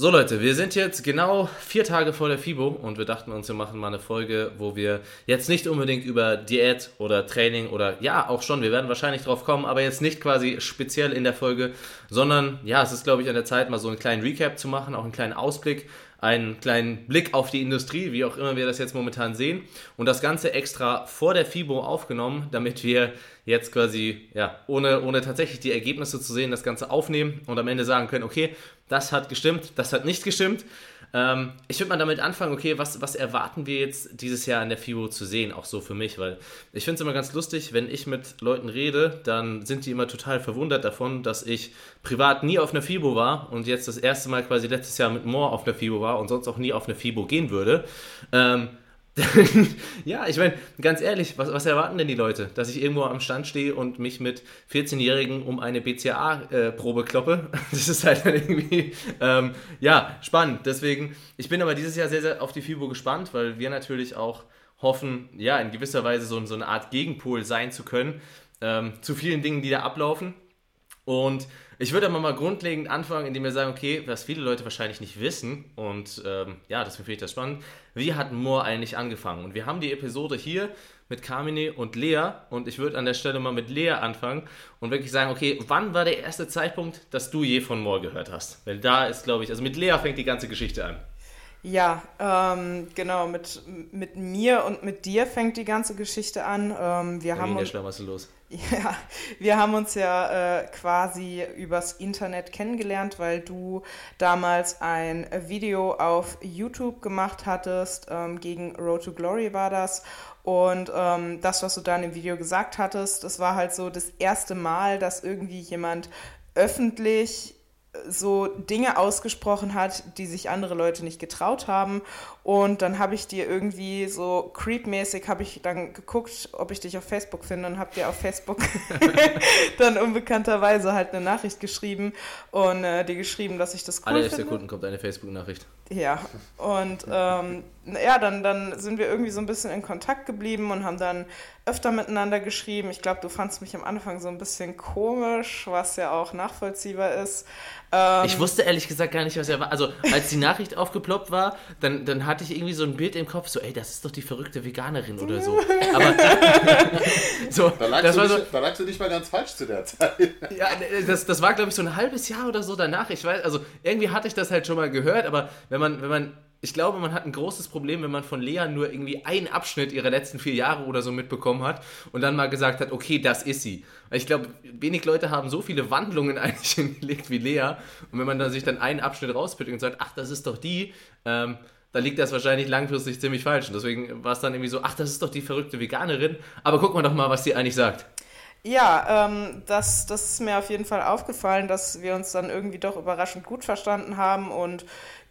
So Leute, wir sind jetzt genau vier Tage vor der FIBO und wir dachten uns, wir machen mal eine Folge, wo wir jetzt nicht unbedingt über Diät oder Training oder ja, auch schon, wir werden wahrscheinlich drauf kommen, aber jetzt nicht quasi speziell in der Folge, sondern ja, es ist glaube ich an der Zeit, mal so einen kleinen Recap zu machen, auch einen kleinen Ausblick einen kleinen Blick auf die Industrie, wie auch immer wir das jetzt momentan sehen. Und das Ganze extra vor der FIBO aufgenommen, damit wir jetzt quasi, ja, ohne, ohne tatsächlich die Ergebnisse zu sehen, das Ganze aufnehmen und am Ende sagen können, okay, das hat gestimmt, das hat nicht gestimmt. Ähm, ich würde mal damit anfangen, okay, was, was erwarten wir jetzt dieses Jahr an der FIBO zu sehen, auch so für mich, weil ich finde es immer ganz lustig, wenn ich mit Leuten rede, dann sind die immer total verwundert davon, dass ich privat nie auf einer FIBO war und jetzt das erste Mal quasi letztes Jahr mit Moore auf einer FIBO war und sonst auch nie auf eine FIBO gehen würde. Ähm, ja, ich meine, ganz ehrlich, was, was, erwarten denn die Leute? Dass ich irgendwo am Stand stehe und mich mit 14-Jährigen um eine BCA-Probe äh, kloppe? Das ist halt irgendwie, ähm, ja, spannend. Deswegen, ich bin aber dieses Jahr sehr, sehr auf die FIBO gespannt, weil wir natürlich auch hoffen, ja, in gewisser Weise so, so eine Art Gegenpol sein zu können ähm, zu vielen Dingen, die da ablaufen. Und ich würde aber mal grundlegend anfangen, indem wir sagen, okay, was viele Leute wahrscheinlich nicht wissen, und ähm, ja, deswegen finde ich das spannend, wie hat Moore eigentlich angefangen? Und wir haben die Episode hier mit Carmine und Lea, und ich würde an der Stelle mal mit Lea anfangen und wirklich sagen, okay, wann war der erste Zeitpunkt, dass du je von Moore gehört hast? Weil da ist, glaube ich, also mit Lea fängt die ganze Geschichte an. Ja, ähm, genau, mit, mit mir und mit dir fängt die ganze Geschichte an. Ähm, wir da haben ging der los. Ja, wir haben uns ja äh, quasi übers Internet kennengelernt, weil du damals ein Video auf YouTube gemacht hattest, ähm, gegen Road to Glory war das. Und ähm, das, was du da in dem Video gesagt hattest, das war halt so das erste Mal, dass irgendwie jemand öffentlich so Dinge ausgesprochen hat, die sich andere Leute nicht getraut haben. Und dann habe ich dir irgendwie so creepmäßig habe ich dann geguckt, ob ich dich auf Facebook finde und habe dir auf Facebook dann unbekannterweise halt eine Nachricht geschrieben und äh, dir geschrieben, dass ich das cool Alle. Alle Sekunden kommt eine Facebook-Nachricht. Ja, und ähm, ja, dann, dann sind wir irgendwie so ein bisschen in Kontakt geblieben und haben dann öfter miteinander geschrieben. Ich glaube, du fandst mich am Anfang so ein bisschen komisch, was ja auch nachvollziehbar ist. Ähm, ich wusste ehrlich gesagt gar nicht, was er war. Also, als die Nachricht aufgeploppt war, dann, dann hatte ich irgendwie so ein Bild im Kopf, so, ey, das ist doch die verrückte Veganerin oder so. Aber so, da, lagst das war nicht, so, da lagst du nicht mal ganz falsch zu der Zeit. ja, das, das war, glaube ich, so ein halbes Jahr oder so danach. Ich weiß, also irgendwie hatte ich das halt schon mal gehört, aber wenn man, wenn man ich glaube, man hat ein großes Problem, wenn man von Lea nur irgendwie einen Abschnitt ihrer letzten vier Jahre oder so mitbekommen hat und dann mal gesagt hat, okay, das ist sie. Ich glaube, wenig Leute haben so viele Wandlungen eigentlich hingelegt wie Lea. Und wenn man dann sich dann einen Abschnitt rauspickt und sagt, ach, das ist doch die, ähm, dann liegt das wahrscheinlich langfristig ziemlich falsch. Und deswegen war es dann irgendwie so, ach, das ist doch die verrückte Veganerin. Aber guck mal doch mal, was sie eigentlich sagt. Ja, ähm, das, das ist mir auf jeden Fall aufgefallen, dass wir uns dann irgendwie doch überraschend gut verstanden haben und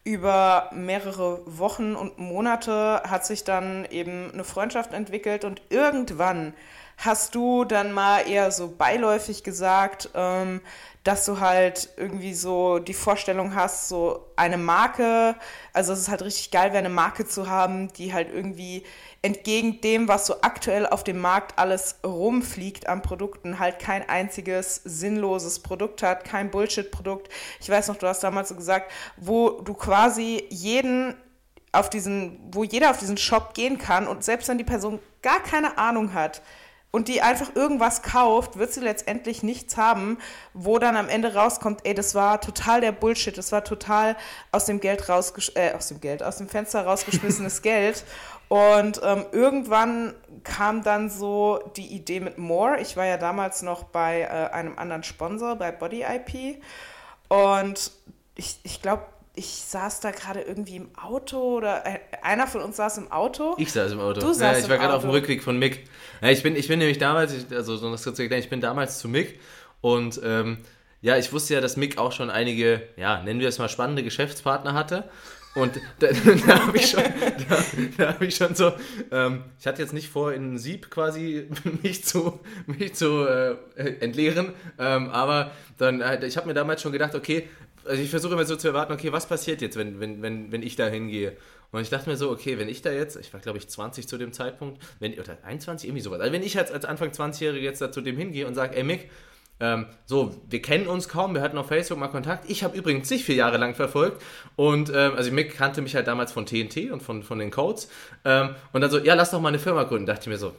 über mehrere Wochen und Monate hat sich dann eben eine Freundschaft entwickelt und irgendwann hast du dann mal eher so beiläufig gesagt, ähm, dass du halt irgendwie so die Vorstellung hast, so eine Marke, also es ist halt richtig geil wäre, eine Marke zu haben, die halt irgendwie entgegen dem, was so aktuell auf dem Markt alles rumfliegt an Produkten, halt kein einziges sinnloses Produkt hat, kein Bullshit-Produkt. Ich weiß noch, du hast damals so gesagt, wo du quasi jeden auf diesen, wo jeder auf diesen Shop gehen kann und selbst wenn die Person gar keine Ahnung hat, und die einfach irgendwas kauft, wird sie letztendlich nichts haben, wo dann am Ende rauskommt, ey, das war total der Bullshit, das war total aus dem Geld rausgesch äh, aus dem Geld, aus dem Fenster rausgeschmissenes Geld. Und ähm, irgendwann kam dann so die Idee mit More. Ich war ja damals noch bei äh, einem anderen Sponsor, bei Body IP. Und ich, ich glaube, ich saß da gerade irgendwie im Auto oder äh, einer von uns saß im Auto. Ich saß im Auto. Du saßt ja, ich war gerade auf dem Rückweg von Mick. Ja, ich, bin, ich bin nämlich damals, also so das kurz erklären, ich bin damals zu Mick und ähm, ja, ich wusste ja, dass Mick auch schon einige, ja, nennen wir es mal spannende Geschäftspartner hatte. Und da, da habe ich, schon, da, da hab ich schon so, ähm, ich hatte jetzt nicht vor, in Sieb quasi mich zu, mich zu äh, entleeren, ähm, aber dann, äh, ich habe mir damals schon gedacht, okay, also ich versuche immer so zu erwarten, okay, was passiert jetzt, wenn, wenn, wenn, wenn ich da hingehe? Und ich dachte mir so, okay, wenn ich da jetzt, ich war glaube ich 20 zu dem Zeitpunkt, wenn, oder 21, irgendwie sowas, also wenn ich als, als Anfang 20-Jährige jetzt da zu dem hingehe und sage, ey Mick, ähm, so, wir kennen uns kaum, wir hatten auf Facebook mal Kontakt. Ich habe übrigens sich vier Jahre lang verfolgt und ähm, also Mick kannte mich halt damals von TNT und von, von den Codes ähm, und dann so, ja, lass doch mal eine Firma gründen. Dachte ich mir so,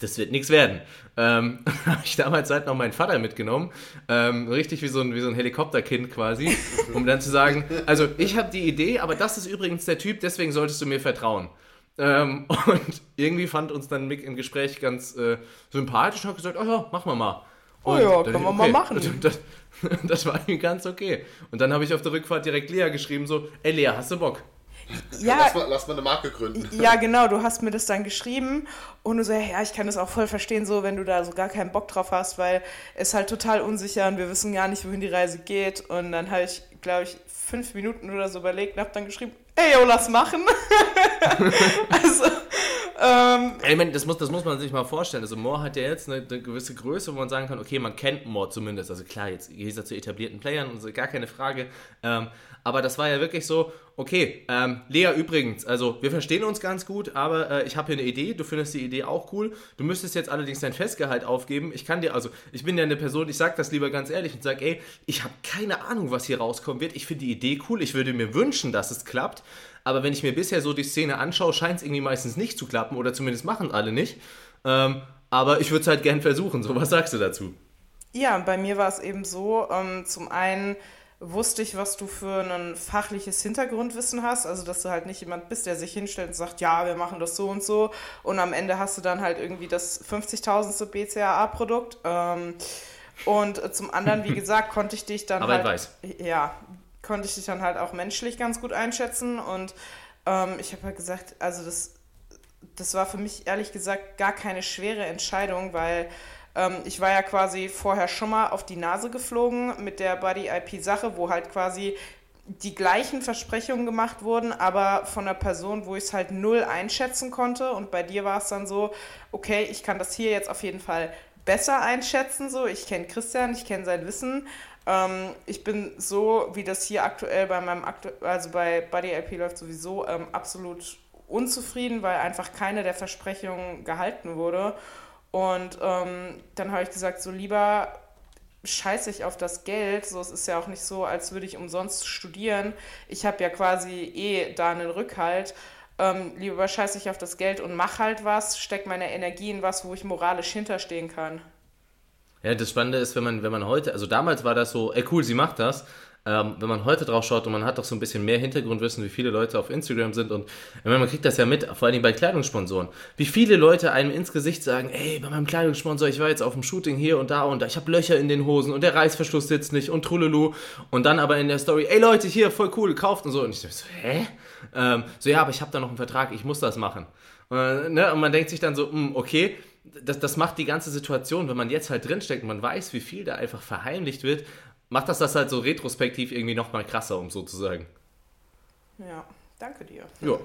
das, wird nichts werden. Ähm, habe ich damals halt noch meinen Vater mitgenommen, ähm, richtig wie so, ein, wie so ein Helikopterkind quasi, um dann zu sagen, also ich habe die Idee, aber das ist übrigens der Typ, deswegen solltest du mir vertrauen. Ähm, und irgendwie fand uns dann Mick im Gespräch ganz äh, sympathisch und hat gesagt, oh ja, machen wir mal. Oh ja, können wir okay. mal machen. Das, das, war ihm ganz okay. Und dann habe ich auf der Rückfahrt direkt Lea geschrieben, so, ey Lea, hast du Bock? Ja, lass mal, lass mal eine Marke gründen. Ja, genau, du hast mir das dann geschrieben und du so, ja, ich kann das auch voll verstehen, so, wenn du da so gar keinen Bock drauf hast, weil es halt total unsicher und wir wissen gar nicht, wohin die Reise geht. Und dann habe ich, glaube ich, fünf Minuten oder so überlegt und habe dann geschrieben, ey, yo, lass machen. also, ähm, ich meine, das muss, das muss man sich mal vorstellen. Also Moore hat ja jetzt eine, eine, gewisse Größe, wo man sagen kann, okay, man kennt Moore zumindest. Also klar, jetzt geht er zu etablierten Playern und so, gar keine Frage. Ähm, aber das war ja wirklich so, okay, ähm, Lea übrigens, also wir verstehen uns ganz gut, aber äh, ich habe hier eine Idee, du findest die Idee auch cool. Du müsstest jetzt allerdings dein Festgehalt aufgeben. Ich kann dir, also ich bin ja eine Person, ich sage das lieber ganz ehrlich und sage, ey, ich habe keine Ahnung, was hier rauskommen wird. Ich finde die Idee cool, ich würde mir wünschen, dass es klappt. Aber wenn ich mir bisher so die Szene anschaue, scheint es irgendwie meistens nicht zu klappen oder zumindest machen alle nicht. Ähm, aber ich würde es halt gern versuchen. So, was sagst du dazu? Ja, bei mir war es eben so, ähm, zum einen wusste ich, was du für ein fachliches Hintergrundwissen hast. Also, dass du halt nicht jemand bist, der sich hinstellt und sagt, ja, wir machen das so und so. Und am Ende hast du dann halt irgendwie das 50.000. BCAA-Produkt. Ähm, und zum anderen, wie gesagt, konnte ich dich dann Aber halt... weiß. Ja, konnte ich dich dann halt auch menschlich ganz gut einschätzen. Und ähm, ich habe halt gesagt, also das, das war für mich ehrlich gesagt gar keine schwere Entscheidung, weil ich war ja quasi vorher schon mal auf die Nase geflogen mit der Buddy-IP-Sache, wo halt quasi die gleichen Versprechungen gemacht wurden, aber von einer Person, wo ich es halt null einschätzen konnte. Und bei dir war es dann so, okay, ich kann das hier jetzt auf jeden Fall besser einschätzen. So, ich kenne Christian, ich kenne sein Wissen. Ähm, ich bin so, wie das hier aktuell bei meinem aktu also bei Buddy IP läuft sowieso ähm, absolut unzufrieden, weil einfach keine der Versprechungen gehalten wurde. Und ähm, dann habe ich gesagt, so lieber scheiße ich auf das Geld. So, es ist ja auch nicht so, als würde ich umsonst studieren. Ich habe ja quasi eh da einen Rückhalt. Ähm, lieber scheiße ich auf das Geld und mach halt was, steck meine Energie in was, wo ich moralisch hinterstehen kann. Ja, das Spannende ist, wenn man, wenn man heute, also damals war das so, ey cool, sie macht das. Ähm, wenn man heute drauf schaut und man hat doch so ein bisschen mehr Hintergrundwissen, wie viele Leute auf Instagram sind und meine, man kriegt das ja mit, vor allem bei Kleidungssponsoren, wie viele Leute einem ins Gesicht sagen, ey, bei meinem Kleidungssponsor, ich war jetzt auf dem Shooting hier und da und da, ich habe Löcher in den Hosen und der Reißverschluss sitzt nicht und trululu und dann aber in der Story, ey Leute, hier, voll cool, gekauft und so und ich so, hä? Ähm, so, ja, aber ich habe da noch einen Vertrag, ich muss das machen. Und, ne, und man denkt sich dann so, mh, hm, okay, das, das macht die ganze Situation, wenn man jetzt halt drinsteckt und man weiß, wie viel da einfach verheimlicht wird, macht das das halt so retrospektiv irgendwie nochmal krasser, um so zu sagen. Ja, danke dir. Ja,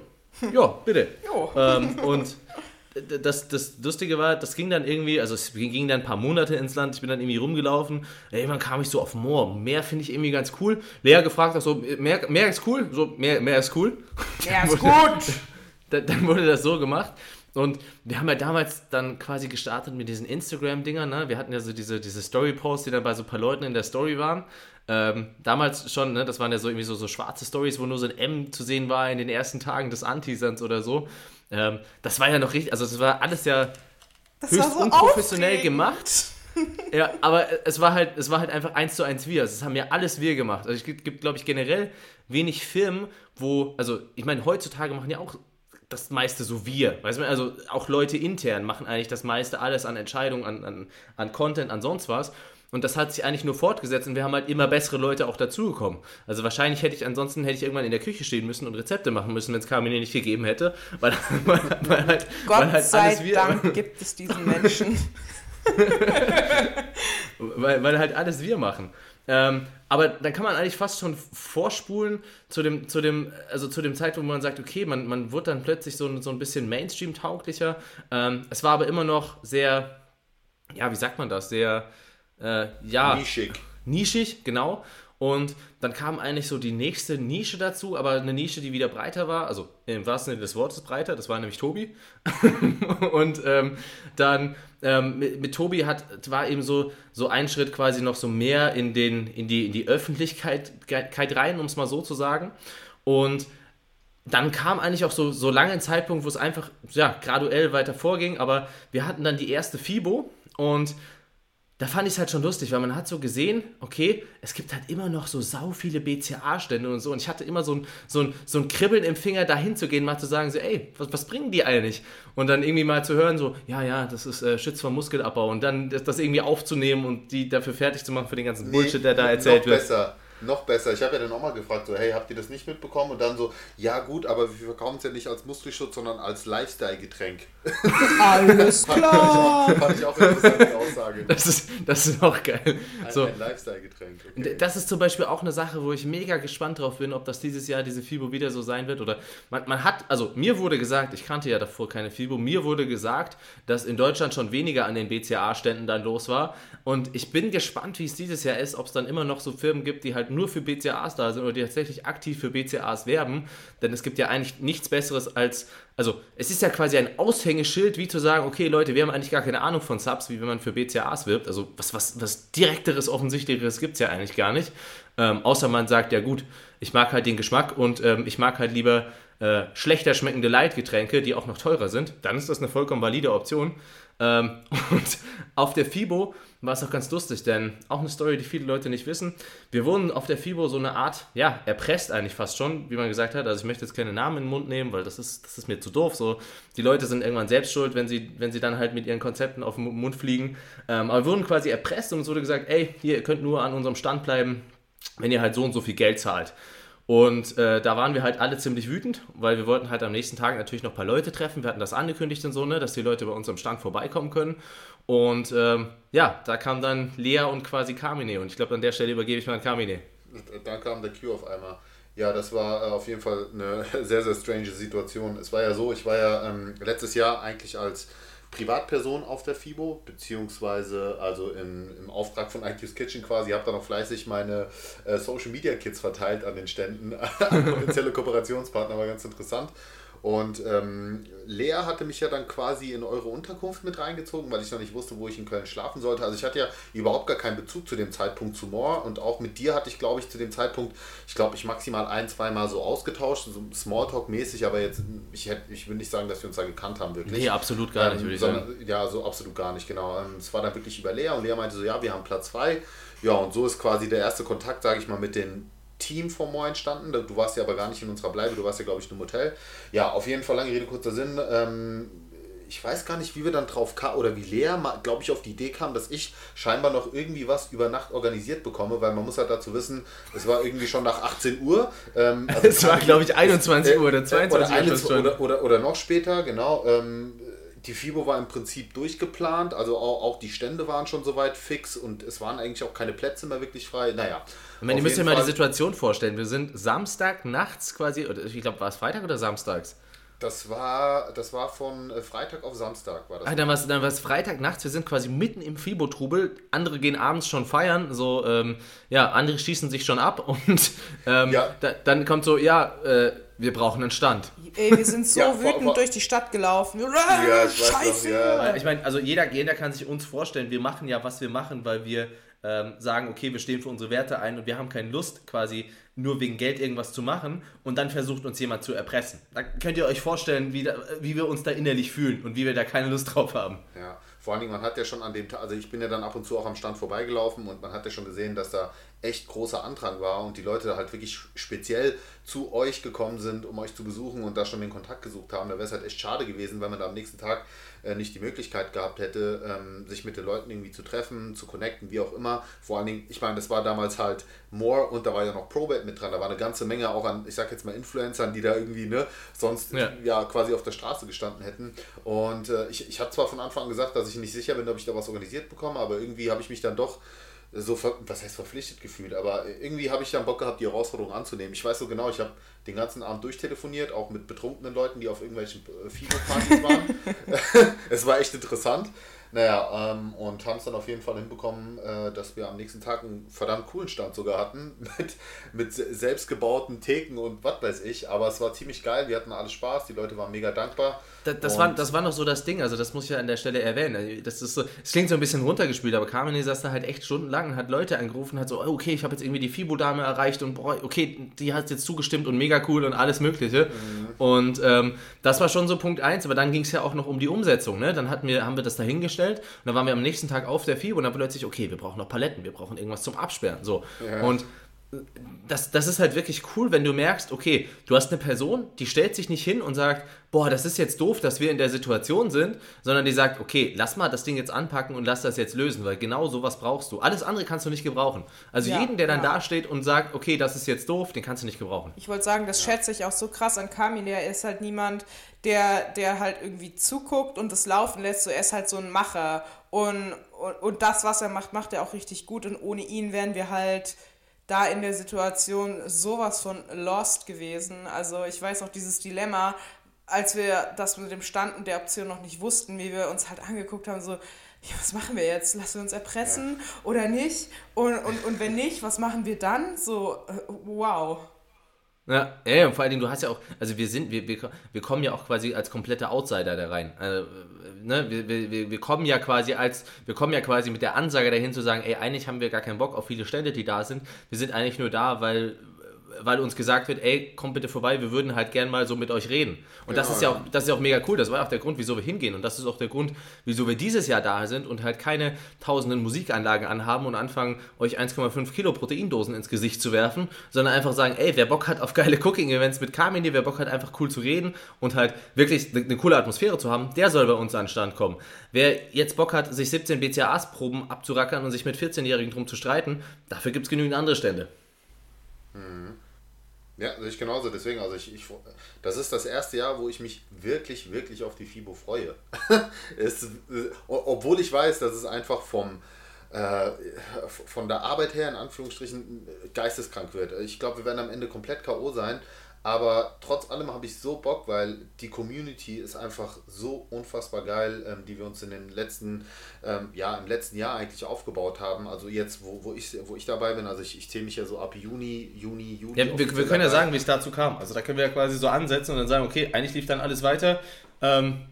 ja bitte. ähm, und das, das Lustige war, das ging dann irgendwie, also es ging dann ein paar Monate ins Land, ich bin dann irgendwie rumgelaufen, irgendwann kam ich so auf Moor. Meer finde ich irgendwie ganz cool. Lea gefragt hat so, Meer, Meer ist cool? So, Meer, Meer ist cool. Meer ist gut! dann wurde das so gemacht. Und wir haben ja damals dann quasi gestartet mit diesen Instagram-Dingern. Ne? Wir hatten ja so diese, diese Story-Posts, die dann bei so ein paar Leuten in der Story waren. Ähm, damals schon, ne? das waren ja so irgendwie so, so schwarze Stories, wo nur so ein M zu sehen war in den ersten Tagen des Antisans oder so. Ähm, das war ja noch richtig, also das war alles ja das höchst so unprofessionell aufregend. gemacht. ja, aber es war halt, es war halt einfach eins zu eins wir. Also, das haben ja alles wir gemacht. Also es gibt, gibt glaube ich, generell wenig Firmen, wo, also ich meine, heutzutage machen ja auch das meiste so wir. Weißt du, also auch Leute intern machen eigentlich das meiste alles an Entscheidungen, an, an, an Content, an sonst was. Und das hat sich eigentlich nur fortgesetzt und wir haben halt immer bessere Leute auch dazugekommen. Also wahrscheinlich hätte ich, ansonsten hätte ich irgendwann in der Küche stehen müssen und Rezepte machen müssen, wenn es Carmine nicht gegeben hätte. Weil, weil, weil halt, Gott weil halt sei Dank gibt es diesen Menschen. weil, weil halt alles wir machen. Ähm, aber dann kann man eigentlich fast schon vorspulen zu dem, zu dem, also zu dem Zeitpunkt, wo man sagt, okay, man, man wird dann plötzlich so, so ein bisschen Mainstream-tauglicher. Ähm, es war aber immer noch sehr, ja, wie sagt man das, sehr, äh, ja. Nischig. Nischig, genau. Und dann kam eigentlich so die nächste Nische dazu, aber eine Nische, die wieder breiter war, also im wahrsten Sinne des Wortes breiter, das war nämlich Tobi. und ähm, dann ähm, mit, mit, Tobi hat, war eben so, so ein Schritt quasi noch so mehr in, den, in, die, in die Öffentlichkeit rein, um es mal so zu sagen. Und dann kam eigentlich auch so, so lange ein Zeitpunkt, wo es einfach ja, graduell weiter vorging, aber wir hatten dann die erste FIBO und da fand ich es halt schon lustig, weil man hat so gesehen, okay, es gibt halt immer noch so sau viele BCA-Stände und so. Und ich hatte immer so ein, so, ein, so ein Kribbeln im Finger, dahin zu gehen, mal zu sagen, so, ey, was, was bringen die eigentlich? Und dann irgendwie mal zu hören, so, ja, ja, das ist äh, Schütz vom Muskelabbau. Und dann das, das, irgendwie aufzunehmen und die dafür fertig zu machen für den ganzen Bullshit, der da erzählt noch wird. Besser noch besser. Ich habe ja dann auch mal gefragt, so, hey, habt ihr das nicht mitbekommen? Und dann so, ja gut, aber wir verkaufen es ja nicht als Muskelschutz, sondern als Lifestyle-Getränk. Alles klar. fand, ich, auch eine interessante Aussage. Das ist, das ist auch geil. Ein, so. ein Lifestyle-Getränk. Okay. Das ist zum Beispiel auch eine Sache, wo ich mega gespannt drauf bin, ob das dieses Jahr diese FIBO wieder so sein wird. Oder man, man hat, also mir wurde gesagt, ich kannte ja davor keine FIBO, mir wurde gesagt, dass in Deutschland schon weniger an den BCA-Ständen dann los war. Und ich bin gespannt, wie es dieses Jahr ist, ob es dann immer noch so Firmen gibt, die halt halt nur für BCAs da sind oder die tatsächlich aktiv für BCAs werben. Denn es gibt ja eigentlich nichts Besseres als, also es ist ja quasi ein Aushängeschild, wie zu sagen, okay Leute, wir haben eigentlich gar keine Ahnung von Subs, wie wenn man für BCAs wirbt. Also was, was, was direkteres, offensichtlicheres gibt es ja eigentlich gar nicht. Ähm, außer man sagt, ja gut, ich mag halt den Geschmack und ähm, ich mag halt lieber äh, schlechter schmeckende Leitgetränke, die auch noch teurer sind. Dann ist das eine vollkommen valide Option. Ähm, und auf der FIBO war es auch ganz lustig, denn auch eine Story, die viele Leute nicht wissen. Wir wurden auf der FIBO so eine Art, ja, erpresst eigentlich fast schon, wie man gesagt hat. Also ich möchte jetzt keine Namen in den Mund nehmen, weil das ist, das ist mir zu doof. So, die Leute sind irgendwann selbst schuld, wenn sie, wenn sie dann halt mit ihren Konzepten auf den Mund fliegen. Ähm, aber wir wurden quasi erpresst und uns wurde gesagt, ey, hier, ihr könnt nur an unserem Stand bleiben, wenn ihr halt so und so viel Geld zahlt. Und äh, da waren wir halt alle ziemlich wütend, weil wir wollten halt am nächsten Tag natürlich noch ein paar Leute treffen. Wir hatten das angekündigt und so, ne, dass die Leute bei uns am Stand vorbeikommen können. Und ähm, ja, da kam dann Lea und quasi Carmine. Und ich glaube, an der Stelle übergebe ich mal an Carmine. Da kam der Q auf einmal. Ja, das war äh, auf jeden Fall eine sehr, sehr strange Situation. Es war ja so, ich war ja ähm, letztes Jahr eigentlich als Privatperson auf der FIBO, beziehungsweise also in, im Auftrag von IQ's Kitchen quasi, habe da noch fleißig meine äh, Social Media Kits verteilt an den Ständen, an potenzielle Kooperationspartner, war ganz interessant. Und ähm, Lea hatte mich ja dann quasi in eure Unterkunft mit reingezogen, weil ich noch nicht wusste, wo ich in Köln schlafen sollte. Also ich hatte ja überhaupt gar keinen Bezug zu dem Zeitpunkt zu Moore und auch mit dir hatte ich, glaube ich, zu dem Zeitpunkt, ich glaube, ich maximal ein, zweimal so ausgetauscht, so Smalltalk-mäßig, aber jetzt, ich, hätte, ich will nicht sagen, dass wir uns da gekannt haben, wirklich. Nee, absolut gar nicht, ähm, würde ich sondern, sagen. Ja, so absolut gar nicht, genau. Ähm, es war dann wirklich über Lea und Lea meinte so, ja, wir haben Platz frei. Ja, und so ist quasi der erste Kontakt, sage ich mal, mit den Team vom Moor entstanden. Du warst ja aber gar nicht in unserer Bleibe, du warst ja, glaube ich, im Hotel. Ja, auf jeden Fall, lange Rede, kurzer Sinn. Ähm, ich weiß gar nicht, wie wir dann drauf kamen oder wie Lea, glaube ich, auf die Idee kam, dass ich scheinbar noch irgendwie was über Nacht organisiert bekomme, weil man muss halt dazu wissen, es war irgendwie schon nach 18 Uhr. Ähm, also es war, glaube ich, 21 Uhr oder 22 Uhr. Oder, oder, oder, noch später, genau. Ähm, die FIBO war im Prinzip durchgeplant, also auch, auch die Stände waren schon soweit fix und es waren eigentlich auch keine Plätze mehr wirklich frei. Naja, ich meine, ihr müsst euch mal die Situation vorstellen. Wir sind Samstag nachts quasi, ich glaube, war es Freitag oder Samstags? Das war, das war von äh, Freitag auf Samstag. War das ah, dann war es dann Freitag nachts. Wir sind quasi mitten im Fibo-Trubel. Andere gehen abends schon feiern. So, ähm, ja, andere schießen sich schon ab. Und ähm, ja. da, dann kommt so, ja, äh, wir brauchen einen Stand. Ey, wir sind so ja, wütend vor, vor, durch die Stadt gelaufen. Ja, ich Scheiße! Noch, ja. Ich meine, also jeder, jeder kann sich uns vorstellen, wir machen ja, was wir machen, weil wir ähm, sagen, okay, wir stehen für unsere Werte ein und wir haben keine Lust, quasi nur wegen Geld irgendwas zu machen und dann versucht uns jemand zu erpressen. Da könnt ihr euch vorstellen, wie, da, wie wir uns da innerlich fühlen und wie wir da keine Lust drauf haben. Ja, vor allen Dingen, man hat ja schon an dem Tag, also ich bin ja dann ab und zu auch am Stand vorbeigelaufen und man hat ja schon gesehen, dass da echt großer Antrag war und die Leute halt wirklich speziell zu euch gekommen sind, um euch zu besuchen und da schon den Kontakt gesucht haben. Da wäre es halt echt schade gewesen, wenn man da am nächsten Tag äh, nicht die Möglichkeit gehabt hätte, ähm, sich mit den Leuten irgendwie zu treffen, zu connecten, wie auch immer. Vor allen Dingen, ich meine, das war damals halt More und da war ja noch Probate mit dran. Da war eine ganze Menge auch an, ich sag jetzt mal, Influencern, die da irgendwie ne, sonst ja. ja quasi auf der Straße gestanden hätten. Und äh, ich, ich habe zwar von Anfang an gesagt, dass ich nicht sicher bin, ob ich da was organisiert bekomme, aber irgendwie habe ich mich dann doch so, was heißt verpflichtet gefühlt, aber irgendwie habe ich dann Bock gehabt, die Herausforderung anzunehmen. Ich weiß so genau, ich habe den ganzen Abend durchtelefoniert, auch mit betrunkenen Leuten, die auf irgendwelchen äh, FIBO-Partys waren. es war echt interessant. Naja, ähm, und haben es dann auf jeden Fall hinbekommen, äh, dass wir am nächsten Tag einen verdammt coolen Stand sogar hatten, mit, mit selbstgebauten Theken und was weiß ich. Aber es war ziemlich geil, wir hatten alle Spaß, die Leute waren mega dankbar. Das, das war, das war noch so das Ding, also das muss ich ja an der Stelle erwähnen. Das, ist so, das klingt so ein bisschen runtergespielt, aber Carmen saß da halt echt stundenlang und hat Leute angerufen, hat so, oh, okay, ich habe jetzt irgendwie die Fibo-Dame erreicht und boah, okay, die hat jetzt zugestimmt und mega cool und alles Mögliche. Mhm. Und ähm, das war schon so Punkt 1, aber dann ging es ja auch noch um die Umsetzung. Ne? Dann hatten wir, haben wir das dahingestellt und dann waren wir am nächsten Tag auf der Fibo und dann plötzlich, okay, wir brauchen noch Paletten, wir brauchen irgendwas zum Absperren. So. Ja. Und das, das ist halt wirklich cool, wenn du merkst, okay, du hast eine Person, die stellt sich nicht hin und sagt, boah, das ist jetzt doof, dass wir in der Situation sind, sondern die sagt, okay, lass mal das Ding jetzt anpacken und lass das jetzt lösen, weil genau sowas brauchst du. Alles andere kannst du nicht gebrauchen. Also ja, jeden, der dann ja. da steht und sagt, okay, das ist jetzt doof, den kannst du nicht gebrauchen. Ich wollte sagen, das ja. schätze ich auch so krass an Kamin, der ist halt niemand, der, der halt irgendwie zuguckt und das laufen lässt, so er ist halt so ein Macher und, und, und das, was er macht, macht er auch richtig gut und ohne ihn wären wir halt da in der Situation sowas von lost gewesen. Also ich weiß auch dieses Dilemma, als wir das mit dem Stand und der Option noch nicht wussten, wie wir uns halt angeguckt haben, so, ja, was machen wir jetzt? Lassen wir uns erpressen ja. oder nicht? Und, und, und wenn nicht, was machen wir dann? So, äh, wow. Ja, ja, und vor allen Dingen, du hast ja auch, also wir sind, wir, wir, wir kommen ja auch quasi als komplette Outsider da rein. Also, ne, wir, wir, wir kommen ja quasi als, wir kommen ja quasi mit der Ansage dahin zu sagen, ey, eigentlich haben wir gar keinen Bock auf viele Stände, die da sind. Wir sind eigentlich nur da, weil weil uns gesagt wird, ey, komm bitte vorbei, wir würden halt gern mal so mit euch reden. Und ja, das ist ja auch, das ist ja auch mega cool. Das war auch der Grund, wieso wir hingehen. Und das ist auch der Grund, wieso wir dieses Jahr da sind und halt keine tausenden Musikanlagen anhaben und anfangen, euch 1,5 Kilo Proteindosen ins Gesicht zu werfen, sondern einfach sagen, ey, wer Bock hat auf geile Cooking-Events mit Carmine, wer Bock hat, einfach cool zu reden und halt wirklich eine coole Atmosphäre zu haben, der soll bei uns an den Stand kommen. Wer jetzt Bock hat, sich 17 BCAAs-Proben abzurackern und sich mit 14-Jährigen drum zu streiten, dafür gibt es genügend andere Stände. Mhm. Ja, ich genauso. Deswegen, also ich, ich, das ist das erste Jahr, wo ich mich wirklich, wirklich auf die FIBO freue. es, obwohl ich weiß, dass es einfach vom, äh, von der Arbeit her in Anführungsstrichen geisteskrank wird. Ich glaube, wir werden am Ende komplett K.O. sein, aber trotz allem habe ich so Bock, weil die Community ist einfach so unfassbar geil, ähm, die wir uns in den letzten, ähm, ja, im letzten Jahr eigentlich aufgebaut haben. Also jetzt, wo, wo, ich, wo ich dabei bin, also ich, ich zähle mich ja so ab Juni, Juni, Juli. Ja, wir, wir können ja sagen, wie es dazu kam. Also da können wir ja quasi so ansetzen und dann sagen, okay, eigentlich lief dann alles weiter. Ähm,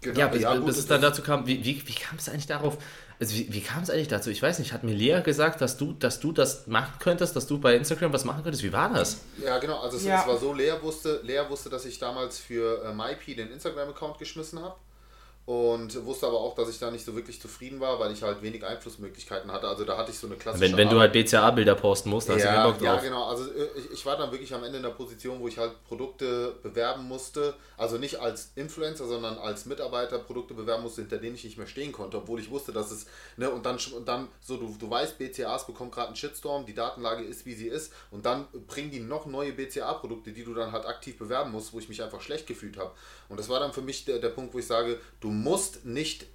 genau, ja, bis, ja, gut, bis es dann dazu kam, wie, wie, wie kam es eigentlich darauf? Also wie, wie kam es eigentlich dazu? Ich weiß nicht, hat mir Lea gesagt, dass du, dass du das machen könntest, dass du bei Instagram was machen könntest? Wie war das? Ja, genau. Also es, ja. es war so, Lea wusste, Lea wusste, dass ich damals für äh, MyP den Instagram-Account geschmissen habe und wusste aber auch, dass ich da nicht so wirklich zufrieden war, weil ich halt wenig Einflussmöglichkeiten hatte. Also da hatte ich so eine klassische. Wenn, wenn du halt BCA-Bilder posten musst, dann ja, hast du Bock drauf. Ja, genau. Also äh, ich, ich, war dann wirklich am Ende in der Position, wo ich halt Produkte bewerben musste. Also nicht als Influencer, sondern als Mitarbeiter Produkte bewerben musste, hinter denen ich nicht mehr stehen konnte, obwohl ich wusste, dass es. Ne, und dann, und dann so, du, du weißt, BCAs bekommen gerade einen Shitstorm, die Datenlage ist, wie sie ist. Und dann bringen die noch neue BCA-Produkte, die du dann halt aktiv bewerben musst, wo ich mich einfach schlecht gefühlt habe. Und das war dann für mich der, der Punkt, wo ich sage, du musst nicht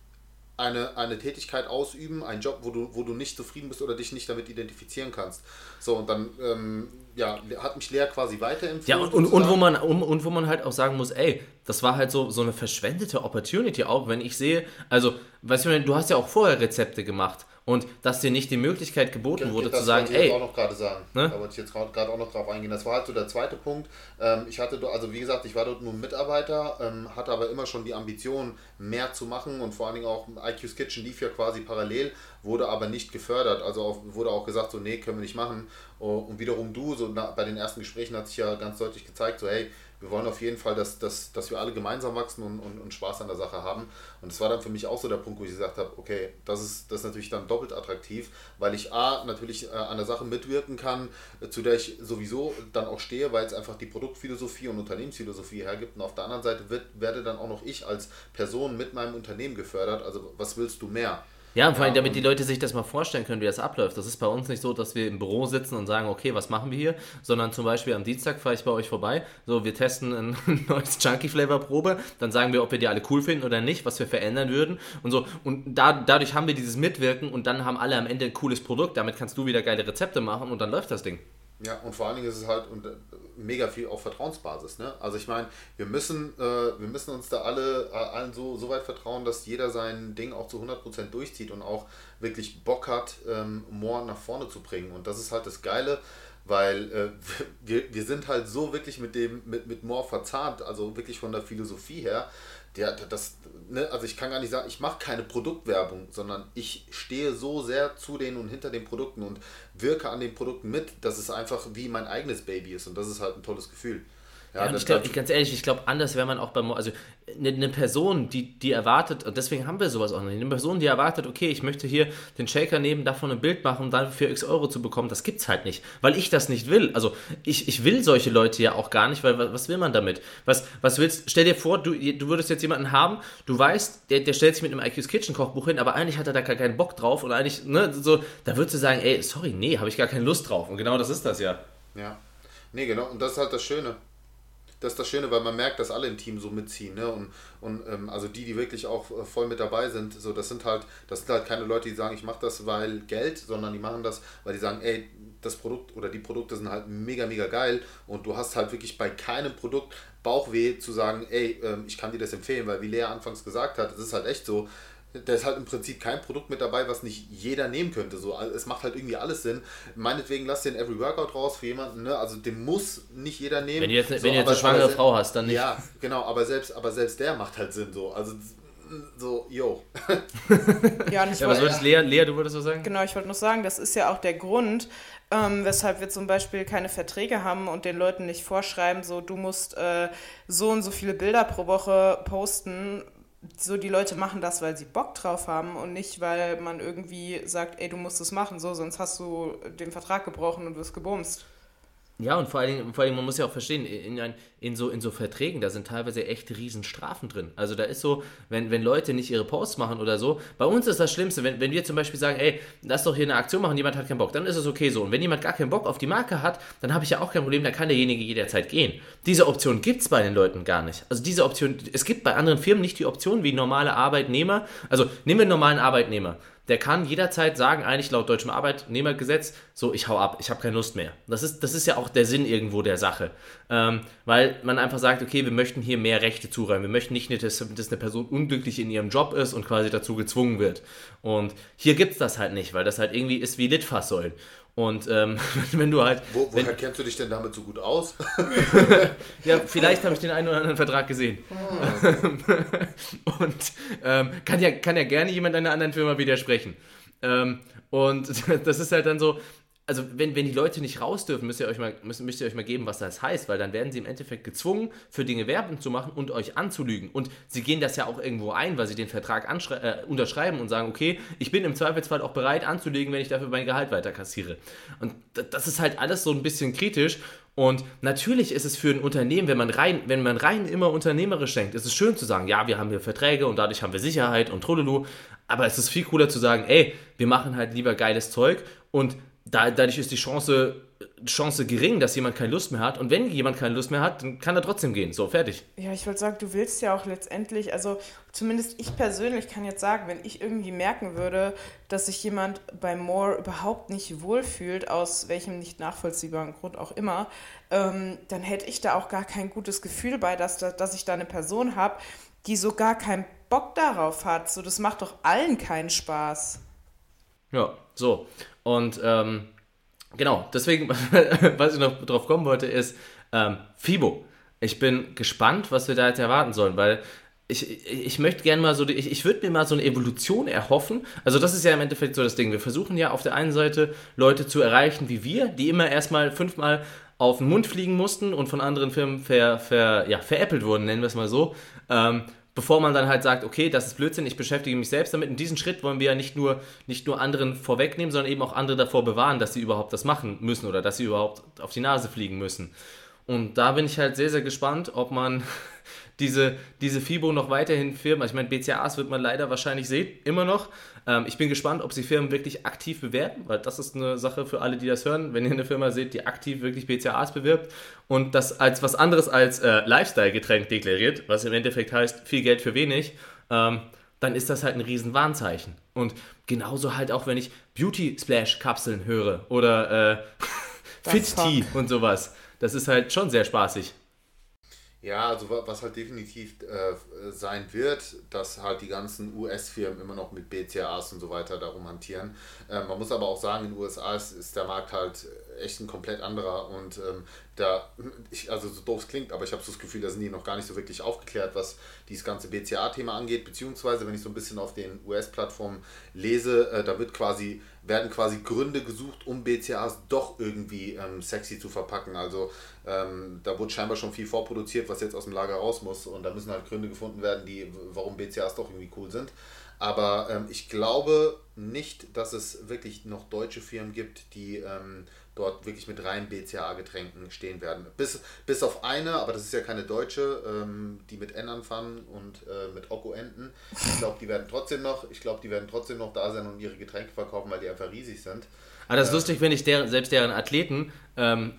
eine, eine Tätigkeit ausüben, einen Job, wo du, wo du nicht zufrieden bist oder dich nicht damit identifizieren kannst. So, und dann ähm, ja, hat mich Lea quasi weiterempfohlen. Ja, und, und, und, wo man, und, und wo man halt auch sagen muss, ey, das war halt so, so eine verschwendete Opportunity auch, wenn ich sehe, also, weißt du, du hast ja auch vorher Rezepte gemacht und dass dir nicht die Möglichkeit geboten wurde das zu sagen, ey. Wollte ich auch noch gerade sagen. Ne? Da wollte ich jetzt gerade auch noch drauf eingehen. Das war halt so der zweite Punkt. Ähm, ich hatte, also wie gesagt, ich war dort nur Mitarbeiter, ähm, hatte aber immer schon die Ambition, mehr zu machen und vor allen Dingen auch IQ's Kitchen lief ja quasi parallel, wurde aber nicht gefördert. Also wurde auch gesagt, so, nee, können wir nicht machen. Und wiederum du, so bei den ersten Gesprächen hat sich ja ganz deutlich gezeigt, so, hey, wir wollen auf jeden Fall, dass, dass, dass wir alle gemeinsam wachsen und, und, und Spaß an der Sache haben. Und das war dann für mich auch so der Punkt, wo ich gesagt habe, okay, das ist, das ist natürlich dann doppelt attraktiv, weil ich A, natürlich äh, an der Sache mitwirken kann, äh, zu der ich sowieso dann auch stehe, weil es einfach die Produktphilosophie und Unternehmensphilosophie hergibt. Und auf der anderen Seite wird, werde dann auch noch ich als Person mit meinem Unternehmen gefördert. Also was willst du mehr? Ja, und vor allem, damit die Leute sich das mal vorstellen können, wie das abläuft. Das ist bei uns nicht so, dass wir im Büro sitzen und sagen, okay, was machen wir hier? Sondern zum Beispiel am Dienstag fahre ich bei euch vorbei. So, wir testen ein neues Chunky Flavor Probe. Dann sagen wir, ob wir die alle cool finden oder nicht, was wir verändern würden. Und so. Und da, dadurch haben wir dieses Mitwirken und dann haben alle am Ende ein cooles Produkt. Damit kannst du wieder geile Rezepte machen und dann läuft das Ding. Ja, und vor allen Dingen ist es halt, und äh, mega viel auf Vertrauensbasis. Ne? Also ich meine, wir müssen, äh, wir müssen uns da alle äh, allen so, so weit vertrauen, dass jeder sein Ding auch zu 100% durchzieht und auch wirklich Bock hat, ähm, Moore nach vorne zu bringen. Und das ist halt das Geile, weil äh, wir, wir sind halt so wirklich mit dem, mit, mit Moore verzahnt, also wirklich von der Philosophie her, der, das, ne, also ich kann gar nicht sagen, ich mache keine Produktwerbung, sondern ich stehe so sehr zu denen und hinter den Produkten und wirke an den Produkten mit, dass es einfach wie mein eigenes Baby ist und das ist halt ein tolles Gefühl. Ja, ja ich glaube, ganz ehrlich, ich glaube, anders wäre man auch beim, also eine, eine, Person, die, die erwartet, und deswegen haben wir sowas auch nicht, eine Person, die erwartet, okay, ich möchte hier den Shaker nehmen, davon ein Bild machen, um dann für x Euro zu bekommen, das gibt's halt nicht, weil ich das nicht will. Also ich, ich will solche Leute ja auch gar nicht, weil was will man damit? Was, was willst, stell dir vor, du, du würdest jetzt jemanden haben, du weißt, der, der stellt sich mit einem IQ's Kitchen Kochbuch hin, aber eigentlich hat er da gar keinen Bock drauf und eigentlich, ne, so, da würdest du sagen, ey, sorry, nee, habe ich gar keine Lust drauf. Und genau das ist das ja. Ja. Nee, genau, und das ist halt das Schöne das ist das Schöne, weil man merkt, dass alle im Team so mitziehen. Ne? Und, und ähm, also die, die wirklich auch äh, voll mit dabei sind, so das sind halt, das sind halt keine Leute, die sagen, ich mache das, weil Geld, sondern die machen das, weil die sagen, ey, das Produkt oder die Produkte sind halt mega, mega geil und du hast halt wirklich bei keinem Produkt Bauchweh zu sagen, ey, ähm, ich kann dir das empfehlen, weil wie Lea anfangs gesagt hat, es ist halt echt so, da ist halt im Prinzip kein Produkt mit dabei, was nicht jeder nehmen könnte. So, also es macht halt irgendwie alles Sinn. Meinetwegen lass den Every Workout raus für jemanden, ne? Also den muss nicht jeder nehmen. Wenn du jetzt, so, wenn du jetzt eine schwangere Frau hast, dann nicht. Ja, genau, aber selbst, aber selbst der macht halt Sinn so. Also so, yo. ja, und ich ja, was wolltest Lea, Lea, du wolltest was sagen? Genau, ich wollte noch sagen, das ist ja auch der Grund, ähm, weshalb wir zum Beispiel keine Verträge haben und den Leuten nicht vorschreiben, so du musst äh, so und so viele Bilder pro Woche posten, so die Leute machen das, weil sie Bock drauf haben und nicht, weil man irgendwie sagt, ey, du musst es machen, so, sonst hast du den Vertrag gebrochen und wirst gebumst. Ja, und vor allen, Dingen, vor allen Dingen, man muss ja auch verstehen, in, in, in, so, in so Verträgen, da sind teilweise echt Riesenstrafen drin. Also da ist so, wenn, wenn Leute nicht ihre Posts machen oder so, bei uns ist das Schlimmste, wenn, wenn wir zum Beispiel sagen, ey, lass doch hier eine Aktion machen, jemand hat keinen Bock, dann ist es okay so. Und wenn jemand gar keinen Bock auf die Marke hat, dann habe ich ja auch kein Problem, dann kann derjenige jederzeit gehen. Diese Option gibt es bei den Leuten gar nicht. Also diese Option, es gibt bei anderen Firmen nicht die Option wie normale Arbeitnehmer. Also nehmen wir einen normalen Arbeitnehmer der kann jederzeit sagen, eigentlich laut deutschem Arbeitnehmergesetz, so, ich hau ab, ich habe keine Lust mehr. Das ist, das ist ja auch der Sinn irgendwo der Sache. Ähm, weil man einfach sagt, okay, wir möchten hier mehr Rechte zuräumen. Wir möchten nicht, dass, dass eine Person unglücklich in ihrem Job ist und quasi dazu gezwungen wird. Und hier gibt es das halt nicht, weil das halt irgendwie ist wie Litfaßsäulen. Und ähm, wenn du halt. Wo, woher wenn, kennst du dich denn damit so gut aus? ja, vielleicht habe ich den einen oder anderen Vertrag gesehen. Oh. und ähm, kann, ja, kann ja gerne jemand einer anderen Firma widersprechen. Ähm, und das ist halt dann so, also wenn, wenn die Leute nicht raus dürfen, müsst ihr, euch mal, müsst, müsst ihr euch mal geben, was das heißt, weil dann werden sie im Endeffekt gezwungen, für Dinge Werbung zu machen und euch anzulügen. Und sie gehen das ja auch irgendwo ein, weil sie den Vertrag äh, unterschreiben und sagen, okay, ich bin im Zweifelsfall auch bereit anzulügen, wenn ich dafür mein Gehalt weiter kassiere. Und das ist halt alles so ein bisschen kritisch. Und natürlich ist es für ein Unternehmen, wenn man rein, wenn man rein immer unternehmerisch denkt, ist es schön zu sagen, ja, wir haben hier Verträge und dadurch haben wir Sicherheit und Trololo. Aber es ist viel cooler zu sagen, ey, wir machen halt lieber geiles Zeug und da, dadurch ist die Chance, Chance gering, dass jemand keine Lust mehr hat. Und wenn jemand keine Lust mehr hat, dann kann er trotzdem gehen. So, fertig. Ja, ich wollte sagen, du willst ja auch letztendlich, also zumindest ich persönlich kann jetzt sagen, wenn ich irgendwie merken würde, dass sich jemand bei More überhaupt nicht wohlfühlt, aus welchem nicht nachvollziehbaren Grund auch immer, ähm, dann hätte ich da auch gar kein gutes Gefühl bei, dass, dass ich da eine Person habe, die so gar keinen Bock darauf hat. So, das macht doch allen keinen Spaß. Ja, so. Und ähm, genau, deswegen, was ich noch drauf kommen wollte, ist ähm, FIBO. Ich bin gespannt, was wir da jetzt erwarten sollen, weil ich, ich möchte gerne mal so, ich, ich würde mir mal so eine Evolution erhoffen. Also das ist ja im Endeffekt so das Ding. Wir versuchen ja auf der einen Seite Leute zu erreichen wie wir, die immer erstmal fünfmal auf den Mund fliegen mussten und von anderen Firmen ver, ver, ja, veräppelt wurden, nennen wir es mal so. Ähm, bevor man dann halt sagt, okay, das ist Blödsinn, ich beschäftige mich selbst damit. In diesem Schritt wollen wir ja nicht nur, nicht nur anderen vorwegnehmen, sondern eben auch andere davor bewahren, dass sie überhaupt das machen müssen oder dass sie überhaupt auf die Nase fliegen müssen. Und da bin ich halt sehr, sehr gespannt, ob man diese, diese FIBO noch weiterhin Firmen, ich meine, BCAs wird man leider wahrscheinlich sehen, immer noch. Ähm, ich bin gespannt, ob sie Firmen wirklich aktiv bewerben, weil das ist eine Sache für alle, die das hören. Wenn ihr eine Firma seht, die aktiv wirklich BCAs bewirbt und das als was anderes als äh, Lifestyle-Getränk deklariert, was im Endeffekt heißt, viel Geld für wenig, ähm, dann ist das halt ein riesen Warnzeichen. Und genauso halt auch, wenn ich Beauty Splash Kapseln höre oder äh, Fit Tea und sowas das ist halt schon sehr spaßig. Ja, also was halt definitiv äh, sein wird, dass halt die ganzen US-Firmen immer noch mit BCAs und so weiter darum hantieren. Äh, man muss aber auch sagen, in den USA ist, ist der Markt halt echt ein komplett anderer und ähm, da, ich, also so doof es klingt, aber ich habe so das Gefühl, da sind die noch gar nicht so wirklich aufgeklärt, was dieses ganze BCA-Thema angeht, beziehungsweise wenn ich so ein bisschen auf den US-Plattformen lese, äh, da wird quasi, werden quasi Gründe gesucht, um BCAs doch irgendwie ähm, sexy zu verpacken. Also ähm, da wurde scheinbar schon viel vorproduziert, was jetzt aus dem Lager raus muss und da müssen halt Gründe gefunden werden, die, warum BCAs doch irgendwie cool sind. Aber ähm, ich glaube nicht, dass es wirklich noch deutsche Firmen gibt, die ähm, dort wirklich mit rein BCA-Getränken stehen werden. Bis, bis auf eine, aber das ist ja keine deutsche, ähm, die mit N anfangen und äh, mit Okko enden. Ich glaube, die werden trotzdem noch, ich glaube, die werden trotzdem noch da sein und ihre Getränke verkaufen, weil die einfach riesig sind. Aber das ist äh, lustig, wenn ich der, selbst deren Athleten ähm,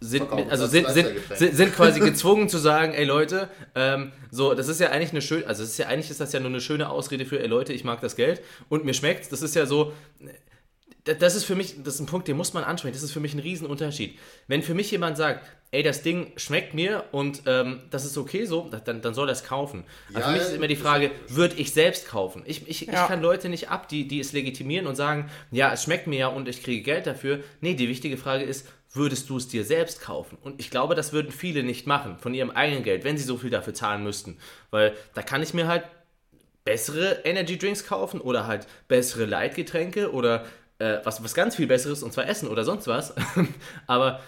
sind, also sind, sind, sind, sind, quasi gezwungen zu sagen, ey Leute, ähm, so, das ist ja eigentlich eine schöne, also ist ja eigentlich ist das ja nur eine schöne Ausrede für, ey Leute, ich mag das Geld und mir schmeckt Das ist ja so, das ist für mich, das ist ein Punkt, den muss man ansprechen. Das ist für mich ein Riesenunterschied. Wenn für mich jemand sagt, ey, das Ding schmeckt mir und ähm, das ist okay so, dann, dann soll er es kaufen. Ja, für mich ist immer die Frage, würde ich selbst kaufen? Ich, ich, ja. ich kann Leute nicht ab, die, die es legitimieren und sagen, ja, es schmeckt mir ja und ich kriege Geld dafür. Nee, die wichtige Frage ist, würdest du es dir selbst kaufen? Und ich glaube, das würden viele nicht machen, von ihrem eigenen Geld, wenn sie so viel dafür zahlen müssten. Weil da kann ich mir halt bessere Energy Drinks kaufen oder halt bessere Leitgetränke oder äh, was, was ganz viel Besseres, und zwar Essen oder sonst was. Aber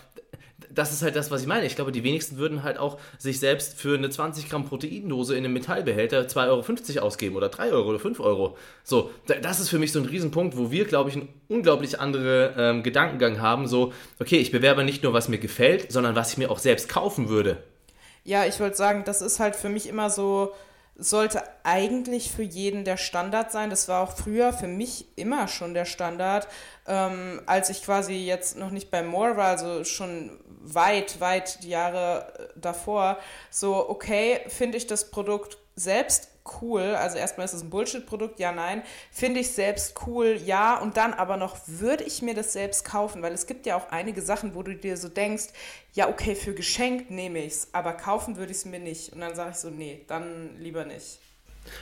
das ist halt das, was ich meine. Ich glaube, die wenigsten würden halt auch sich selbst für eine 20 Gramm Proteindose in einem Metallbehälter 2,50 Euro ausgeben oder 3 Euro oder 5 Euro. So, das ist für mich so ein Riesenpunkt, wo wir, glaube ich, einen unglaublich anderen ähm, Gedankengang haben. So, okay, ich bewerbe nicht nur, was mir gefällt, sondern was ich mir auch selbst kaufen würde. Ja, ich wollte sagen, das ist halt für mich immer so, sollte eigentlich für jeden der Standard sein. Das war auch früher für mich immer schon der Standard, ähm, als ich quasi jetzt noch nicht bei More war, also schon weit, weit die Jahre äh, davor. So, okay, finde ich das Produkt selbst cool. Also erstmal ist es ein Bullshit-Produkt, ja, nein. Finde ich selbst cool, ja. Und dann aber noch, würde ich mir das selbst kaufen? Weil es gibt ja auch einige Sachen, wo du dir so denkst, ja, okay, für Geschenk nehme ich es, aber kaufen würde ich es mir nicht. Und dann sage ich so, nee, dann lieber nicht.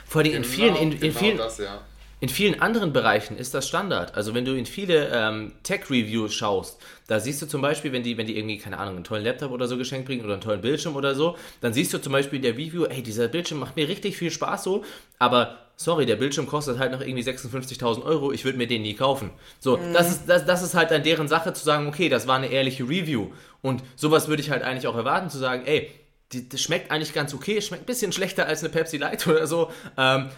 Vor allem in genau, vielen, in, in genau vielen, das, ja. In vielen anderen Bereichen ist das Standard. Also wenn du in viele ähm, Tech-Reviews schaust, da siehst du zum Beispiel, wenn die, wenn die irgendwie, keine Ahnung, einen tollen Laptop oder so geschenkt bringen oder einen tollen Bildschirm oder so, dann siehst du zum Beispiel in der Review, ey, dieser Bildschirm macht mir richtig viel Spaß so, aber sorry, der Bildschirm kostet halt noch irgendwie 56.000 Euro, ich würde mir den nie kaufen. So, mhm. das, ist, das, das ist halt dann deren Sache zu sagen, okay, das war eine ehrliche Review. Und sowas würde ich halt eigentlich auch erwarten, zu sagen, ey, die, das schmeckt eigentlich ganz okay, schmeckt ein bisschen schlechter als eine Pepsi Light oder so. Ähm,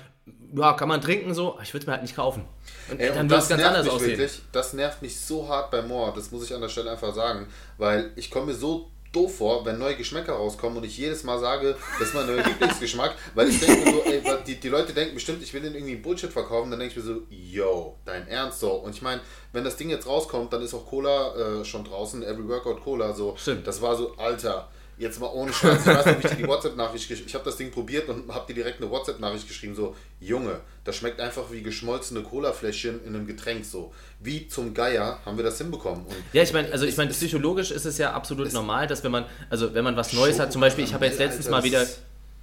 ja, kann man trinken so, ich würde es mir halt nicht kaufen. Und Ey, dann wird es ganz anders aussehen. Wirklich, das nervt mich so hart bei Moore, das muss ich an der Stelle einfach sagen, weil ich komme mir so doof vor, wenn neue Geschmäcker rauskommen und ich jedes Mal sage, das ist mein neuer Lieblingsgeschmack, weil ich denke mir so, ey, die, die Leute denken bestimmt, ich will den irgendwie Bullshit verkaufen, dann denke ich mir so, yo, dein Ernst so. Und ich meine, wenn das Ding jetzt rauskommt, dann ist auch Cola äh, schon draußen, Every Workout Cola so. Stimmt. Das war so, Alter, jetzt mal ohne Scheiß, ich weiß ich dir die WhatsApp-Nachricht geschrieben Ich habe das Ding probiert und habe dir direkt eine WhatsApp-Nachricht geschrieben, so, Junge, das schmeckt einfach wie geschmolzene Cola-Fläschchen in einem Getränk, so. Wie zum Geier haben wir das hinbekommen? Und ja, ich meine, also ich meine, psychologisch ist es ja absolut normal, dass wenn man, also wenn man was Neues hat, zum Beispiel, ich habe jetzt letztens Alter, mal wieder...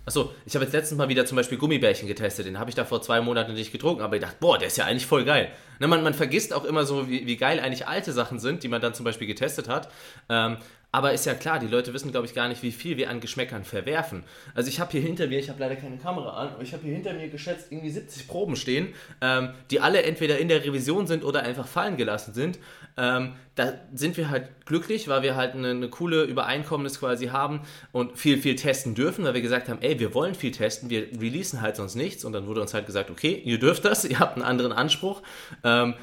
Achso, ich habe jetzt letztens mal wieder zum Beispiel Gummibärchen getestet. Den habe ich da vor zwei Monaten nicht getrunken, aber ich dachte, boah, der ist ja eigentlich voll geil. Ne, man, man vergisst auch immer so, wie, wie geil eigentlich alte Sachen sind, die man dann zum Beispiel getestet hat. Ähm, aber ist ja klar, die Leute wissen, glaube ich, gar nicht, wie viel wir an Geschmäckern verwerfen. Also ich habe hier hinter mir, ich habe leider keine Kamera an, aber ich habe hier hinter mir geschätzt irgendwie 70 Proben stehen, ähm, die alle entweder in der Revision sind oder einfach fallen gelassen sind. Ähm, da sind wir halt glücklich, weil wir halt eine, eine, coole Übereinkommnis quasi haben und viel, viel testen dürfen, weil wir gesagt haben, ey, wir wollen viel testen, wir releasen halt sonst nichts und dann wurde uns halt gesagt, okay, ihr dürft das, ihr habt einen anderen Anspruch. Ähm,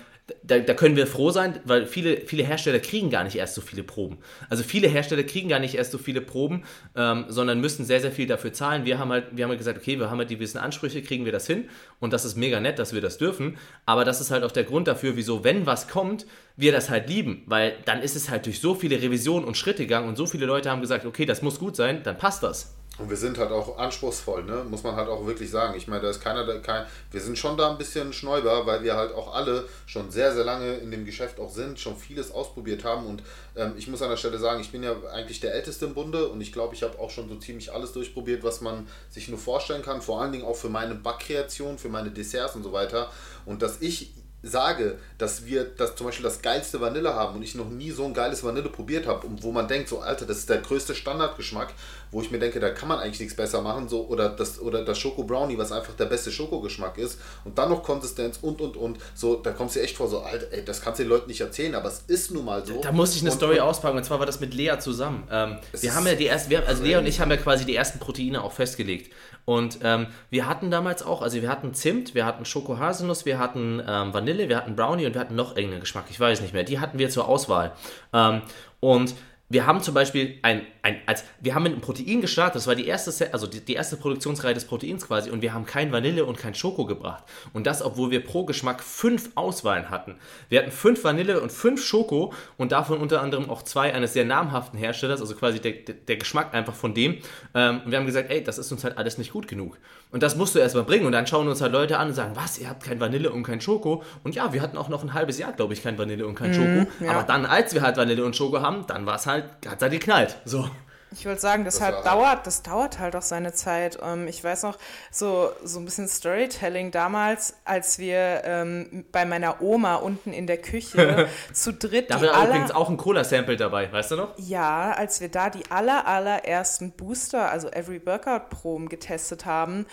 da, da, können wir froh sein, weil viele, viele Hersteller kriegen gar nicht erst so viele Proben. Also viele Hersteller kriegen gar nicht erst so viele Proben, ähm, sondern müssen sehr, sehr viel dafür zahlen. Wir haben halt, wir haben halt gesagt, okay, wir haben halt die gewissen Ansprüche, kriegen wir das hin und das ist mega nett, dass wir das dürfen. Aber das ist halt auch der Grund dafür, wieso, wenn was kommt, wir das halt lieben, weil dann ist es halt durch so viele Revisionen und Schritte gegangen und so viele Leute haben gesagt, okay, das muss gut sein, dann passt das. Und wir sind halt auch anspruchsvoll, ne? muss man halt auch wirklich sagen. Ich meine, da ist keiner, da, kein, wir sind schon da ein bisschen Schnäuber, weil wir halt auch alle schon sehr, sehr lange in dem Geschäft auch sind, schon vieles ausprobiert haben. Und ähm, ich muss an der Stelle sagen, ich bin ja eigentlich der Älteste im Bunde und ich glaube, ich habe auch schon so ziemlich alles durchprobiert, was man sich nur vorstellen kann. Vor allen Dingen auch für meine Backkreation, für meine Desserts und so weiter. Und dass ich sage, dass wir das zum Beispiel das geilste Vanille haben und ich noch nie so ein geiles Vanille probiert habe und wo man denkt, so Alter, das ist der größte Standardgeschmack, wo ich mir denke, da kann man eigentlich nichts besser machen, so oder das oder das Schoko Brownie, was einfach der beste Schokogeschmack ist und dann noch Konsistenz und und und so, da kommst du echt vor so Alter, ey, das kannst du den Leuten nicht erzählen, aber es ist nun mal so. Da muss ich eine und, Story auspacken und zwar war das mit Lea zusammen. Ähm, wir haben ja die ersten, wir, also Lea und ich haben ja quasi die ersten Proteine auch festgelegt und ähm, wir hatten damals auch, also wir hatten Zimt, wir hatten Schoko-Haselnuss, wir hatten ähm, Vanille, wir hatten Brownie und wir hatten noch irgendeinen Geschmack, ich weiß nicht mehr. Die hatten wir zur Auswahl. Ähm, und wir haben zum Beispiel ein, ein als wir haben mit einem Protein gestartet, das war die erste, also die, die erste Produktionsreihe des Proteins quasi und wir haben kein Vanille und kein Schoko gebracht. Und das, obwohl wir pro Geschmack fünf Auswahlen hatten. Wir hatten fünf Vanille und fünf Schoko und davon unter anderem auch zwei eines sehr namhaften Herstellers, also quasi der, der, der Geschmack einfach von dem. Ähm, und wir haben gesagt, ey, das ist uns halt alles nicht gut genug. Und das musst du erstmal bringen und dann schauen uns halt Leute an und sagen, was, ihr habt kein Vanille und kein Schoko? Und ja, wir hatten auch noch ein halbes Jahr, glaube ich, kein Vanille und kein Schoko. ja. Aber dann, als wir halt Vanille und Schoko haben, dann war es halt, hat es halt geknallt. So. Ich würde sagen, das, Das halt dauert, das dauert halt auch seine Zeit. Ähm, ich weiß noch, so, so ein bisschen Storytelling damals, als wir ähm, bei meiner Oma unten in der Küche zu dritt Da war übrigens auch ein Cola-Sample dabei, weißt du noch? ja, als wir da die aller, allerersten Booster, also Every Workout Proben getestet haben,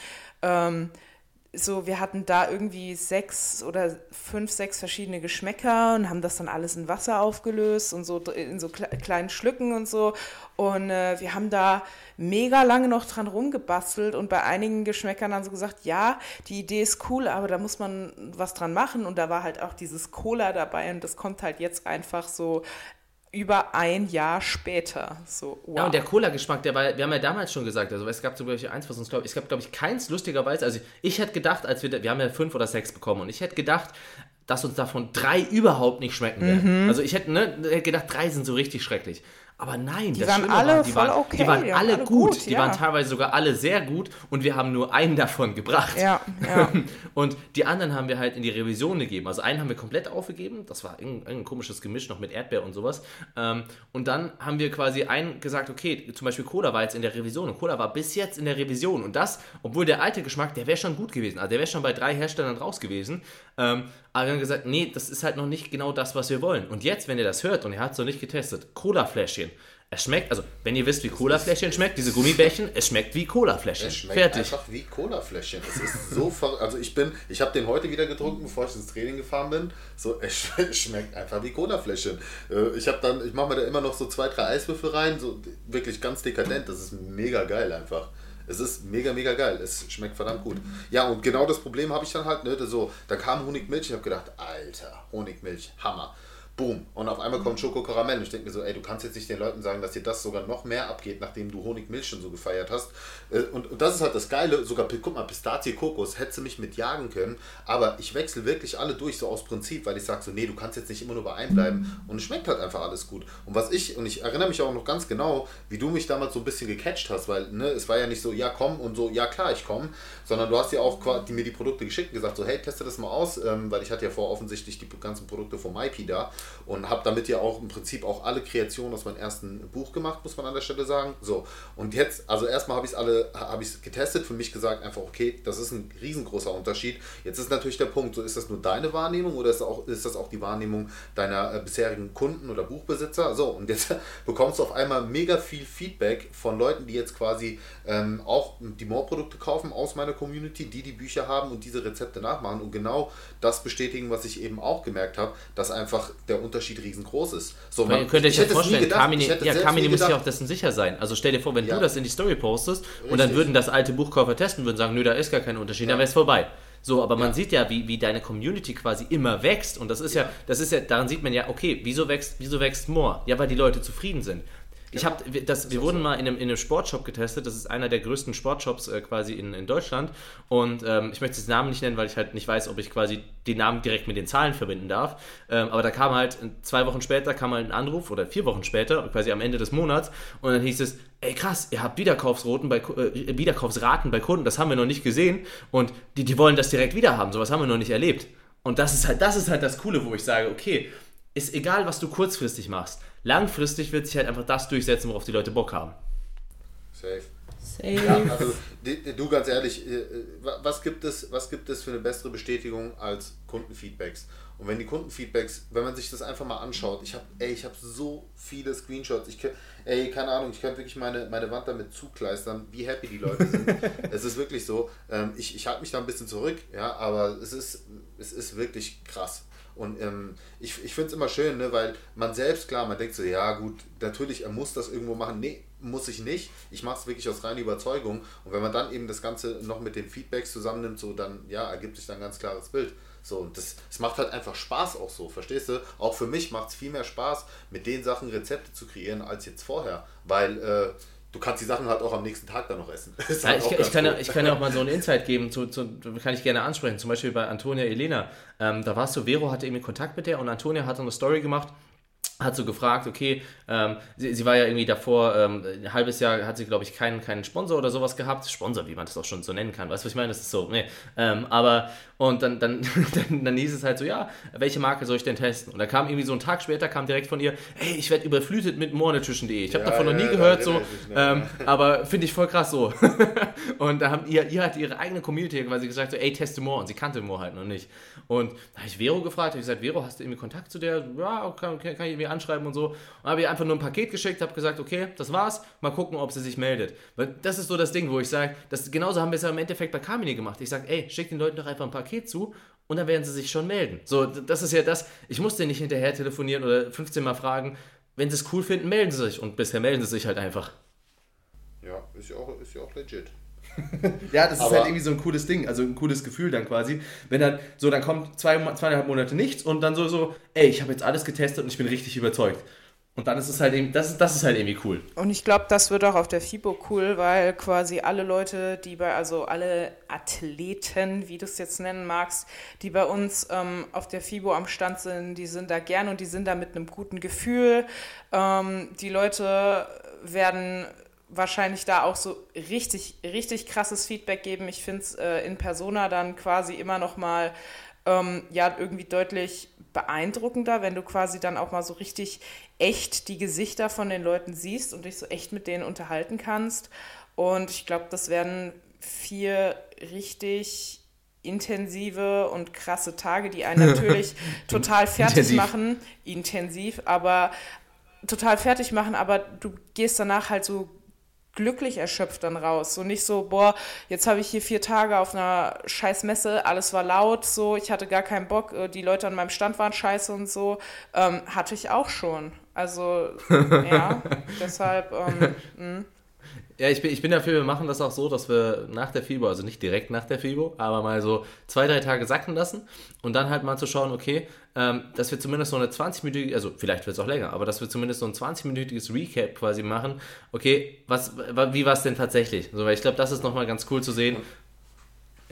ähm, so, wir hatten da irgendwie sechs oder fünf, sechs verschiedene Geschmäcker und haben das dann alles in Wasser aufgelöst und so in so kle kleinen Schlücken und so. Und äh, wir haben da mega lange noch dran rumgebastelt und bei einigen Geschmäckern dann so gesagt, ja, die Idee ist cool, aber da muss man was dran machen. Und da war halt auch dieses Cola dabei und das kommt halt jetzt einfach so über ein Jahr später. So, wow. Ja, und der Cola-Geschmack, der war, wir haben ja damals schon gesagt, also es gab zum Beispiel eins, was uns, glaube es gab, glaube ich, keins lustigerweise, also ich hätte gedacht, als wir, wir haben ja fünf oder sechs bekommen und ich hätte gedacht, dass uns davon drei überhaupt nicht schmecken werden. Also ich hätte, ne, hätte gedacht, drei sind so richtig schrecklich. Aber nein, die waren alle die voll waren, okay, die waren die waren alle alle gut, gut, die ja. waren teilweise sogar alle sehr gut und wir haben nur einen davon gebracht. Ja, ja. Und die anderen haben wir halt in die Revision gegeben. Also einen haben wir komplett aufgegeben. Das war irgendein, komisches Gemisch noch mit Erdbeer und sowas. Ähm, und dann haben wir quasi einen gesagt, okay, zum Beispiel Cola war jetzt in der Revision. Und Cola war bis jetzt in der Revision. Und das, obwohl der alte Geschmack, der wäre schon gut gewesen. Also der wäre schon bei drei Herstellern raus gewesen. Aber wir haben gesagt, nee, das ist halt noch nicht genau das, was wir wollen. Und jetzt, wenn ihr das hört und ihr habt es noch nicht getestet, Cola-Fläschchen. Es schmeckt, also wenn ihr wisst, wie Cola-Fläschchen schmeckt, diese Gummibärchen, es schmeckt wie Cola-Fläschchen. Es schmeckt Fertig. einfach wie Colafläschchen. Es ist so ver Also ich bin, ich habe den heute wieder getrunken, bevor ich ins Training gefahren bin. So, es schmeckt einfach wie Colafläschchen. Äh, Ich habe dann, ich mache mir da immer noch so zwei, drei Eiswürfel rein, so wirklich ganz dekadent. Das ist mega geil einfach. Es ist mega, mega geil. Es schmeckt verdammt gut. Ja, und genau das Problem habe ich dann halt, ne, so, da kam Honigmilch, ich habe gedacht, Alter, Honigmilch, Hammer. Boom. Und auf einmal kommt Schoko-Karamell. Und ich denke mir so, ey, du kannst jetzt nicht den Leuten sagen, dass dir das sogar noch mehr abgeht, nachdem du Honigmilch schon so gefeiert hast. Äh, Und, und das ist halt das Geile. Sogar, guck mal, Pistazie, Kokos, hättest du mich mit jagen können. Aber ich wechsle wirklich alle durch, so aus Prinzip, weil ich sage so, nee, du kannst jetzt nicht immer nur bei einem bleiben. Und es schmeckt halt einfach alles gut. Und was ich, und ich erinnere mich auch noch ganz genau, wie du mich damals so ein bisschen gecatcht hast, weil ne, es war ja nicht so, ja komm und so, ja klar, ich komme, sondern du hast ja auch die, mir die Produkte geschickt und gesagt, so, hey, teste das mal aus, ähm, weil ich hatte ja vor offensichtlich die ganzen Produkte von MyPi da und habe damit ja auch im Prinzip auch alle Kreationen aus meinem ersten Buch gemacht, muss man an der Stelle sagen. So, und jetzt, also erstmal habe ich es alle, habe ich es getestet, für mich gesagt, einfach, okay, das ist ein riesengroßer Unterschied. Jetzt ist natürlich der Punkt, so ist das nur deine Wahrnehmung oder ist, auch, ist das auch die Wahrnehmung deiner äh, bisherigen Kunden oder Buchbesitzer? So, und jetzt bekommst du auf einmal mega viel Feedback von Leuten, die jetzt quasi ähm, auch die More-Produkte kaufen aus meiner Community, die die Bücher haben und diese Rezepte nachmachen und genau das bestätigen, was ich eben auch gemerkt habe, dass einfach der Unterschied riesengroß ist. So, Weil ihr könnt euch ja vorstellen, gedacht. Hätte ja, muss gedacht. auch dessen sicher sein. Also stell dir vor, wenn Ja. du das in die Story postest und dann Richtig. würden das alte Buchkäufer testen, würden sagen, nö, da ist gar kein Unterschied, dann wäre es vorbei. So, aber man sieht ja, wie, wie deine Community quasi immer wächst und das ist ja. das ist ja, daran sieht man ja, okay, wieso wächst, wieso wächst More? Ja, weil die Leute zufrieden sind. Ich hab, wir- das, wir wurden mal in einem, in einem Sportshop getestet. Das ist einer der größten Sportshops äh, quasi in, in Deutschland. Und ähm, ich möchte den Namen nicht nennen, weil ich halt nicht weiß, ob ich quasi den Namen direkt mit den Zahlen verbinden darf. Ähm, aber da kam halt, zwei Wochen später kam halt ein Anruf oder vier Wochen später, quasi am Ende des Monats. Und dann hieß es, ey krass, ihr habt Wiederkaufsraten bei, äh, Wiederkaufsraten bei Kunden, das haben wir noch nicht gesehen und die, die wollen das direkt wieder haben, sowas haben wir noch nicht erlebt. Und das ist halt, das ist halt das Coole, wo ich sage, okay, ist egal, was du kurzfristig machst. Langfristig wird sich halt einfach das durchsetzen, worauf die Leute Bock haben. Safe. Safe. Ja, also du ganz ehrlich, äh, was gibt es, was gibt es für eine bessere Bestätigung als Kundenfeedbacks? Und wenn die Kundenfeedbacks, wenn man sich das einfach mal anschaut, ich habe, ey, ich habe so viele Screenshots, ich ey, keine Ahnung, ich könnte wirklich meine, meine Wand damit zukleistern, wie happy die Leute sind. es ist wirklich so. Ähm, ich ich halte mich da ein bisschen zurück, ja, aber es ist, es ist wirklich krass. Und ähm, ich, ich finde es immer schön, ne, weil man selbst, klar, man denkt so, ja gut, natürlich, er muss das irgendwo machen. Nee, muss ich nicht. Ich mache es wirklich aus reiner Überzeugung. Und wenn man dann eben das Ganze noch mit den Feedbacks zusammennimmt, so dann, ja, ergibt sich dann ein ganz klares Bild. So, und das, es macht halt einfach Spaß auch so, verstehst du? Auch für mich macht es viel mehr Spaß, mit den Sachen Rezepte zu kreieren, als jetzt vorher. Weil äh, du kannst die Sachen halt auch am nächsten Tag dann noch essen. Ja, halt ich, ich, kann ja, ich kann ja auch mal so einen Insight geben, zu, zu, kann ich gerne ansprechen. Zum Beispiel bei Antonia Elena. Ähm, da warst du, Vero hatte irgendwie Kontakt mit der und Antonia hat so eine Story gemacht hat so gefragt, okay, ähm, sie, sie, war ja irgendwie davor, ähm, ein halbes Jahr hat sie, glaube ich, keinen, keinen Sponsor oder sowas gehabt. Sponsor, wie man das auch schon so nennen kann. Weißt du, was ich meine? Das ist so, nee. Ähm, aber, und dann, dann, dann, dann hieß es halt so, ja, welche Marke soll ich denn testen? Und da kam irgendwie so ein Tag später, kam direkt von ihr, hey, ich werde überflutet mit morenutrition.de. Ich habe ja, davon ja, noch nie gehört, so, ähm, aber finde ich voll krass so. und da haben ihr, ihr hat ihre eigene Community quasi gesagt, so, ey, teste More. Und sie kannte More halt noch nicht. Und da habe ich Vero gefragt, habe ich gesagt, Vero, hast du irgendwie Kontakt zu der? Ja, kann, kann ich irgendwie anschreiben und so. Und habe ihr einfach nur ein Paket geschickt, habe gesagt, okay, das war's, mal gucken, ob sie sich meldet. Weil das ist so das Ding, wo ich sage, genauso haben wir es ja im Endeffekt bei Carmini gemacht. Ich sage, ey, schick den Leuten doch einfach ein Paket zu und dann werden sie sich schon melden. So, das ist ja das, ich musste nicht hinterher telefonieren oder 15 Mal fragen. Wenn sie es cool finden, melden sie sich. Und bisher melden sie sich halt einfach. Ja, ist ja auch, ist ja auch legit. ja, das ist aber halt irgendwie so ein cooles Ding, also ein cooles Gefühl dann quasi. Wenn dann so, dann kommt zwei, zweieinhalb Monate nichts und dann so, so, ey, ich habe jetzt alles getestet und ich bin richtig überzeugt. Und dann ist es halt eben, das ist, das ist halt irgendwie cool. Und ich glaube, das wird auch auf der FIBO cool, weil quasi alle Leute, die bei, also alle Athleten, wie du es jetzt nennen magst, die bei uns ähm, auf der FIBO am Stand sind, die sind da gern und die sind da mit einem guten Gefühl. Ähm, die Leute werden wahrscheinlich da auch so richtig, richtig krasses Feedback geben. Ich finde es äh, in Persona dann quasi immer noch mal ähm, ja, irgendwie deutlich beeindruckender, wenn du quasi dann auch mal so richtig echt die Gesichter von den Leuten siehst und dich so echt mit denen unterhalten kannst. Und ich glaube, das werden vier richtig intensive und krasse Tage, die einen natürlich total fertig intensiv. machen, intensiv, aber total fertig machen, aber du gehst danach halt so glücklich erschöpft dann raus. So nicht so, boah, jetzt habe ich hier vier Tage auf einer scheiß Messe, alles war laut, so, ich hatte gar keinen Bock, äh, die Leute an meinem Stand waren scheiße und so. Ähm, hatte ich auch schon. Also, ja, deshalb, ähm, hm. Ja, ich bin, ich bin dafür, wir machen das auch so, dass wir nach der FIBO, also nicht direkt nach der FIBO, aber mal so zwei, drei Tage sacken lassen und dann halt mal zu schauen, okay, ähm, dass wir zumindest so eine 20-minütige, also vielleicht wird es auch länger, aber dass wir zumindest so ein 20-minütiges Recap quasi machen, okay, was, wie war es denn tatsächlich? So, weil ich glaube, das ist nochmal ganz cool zu sehen.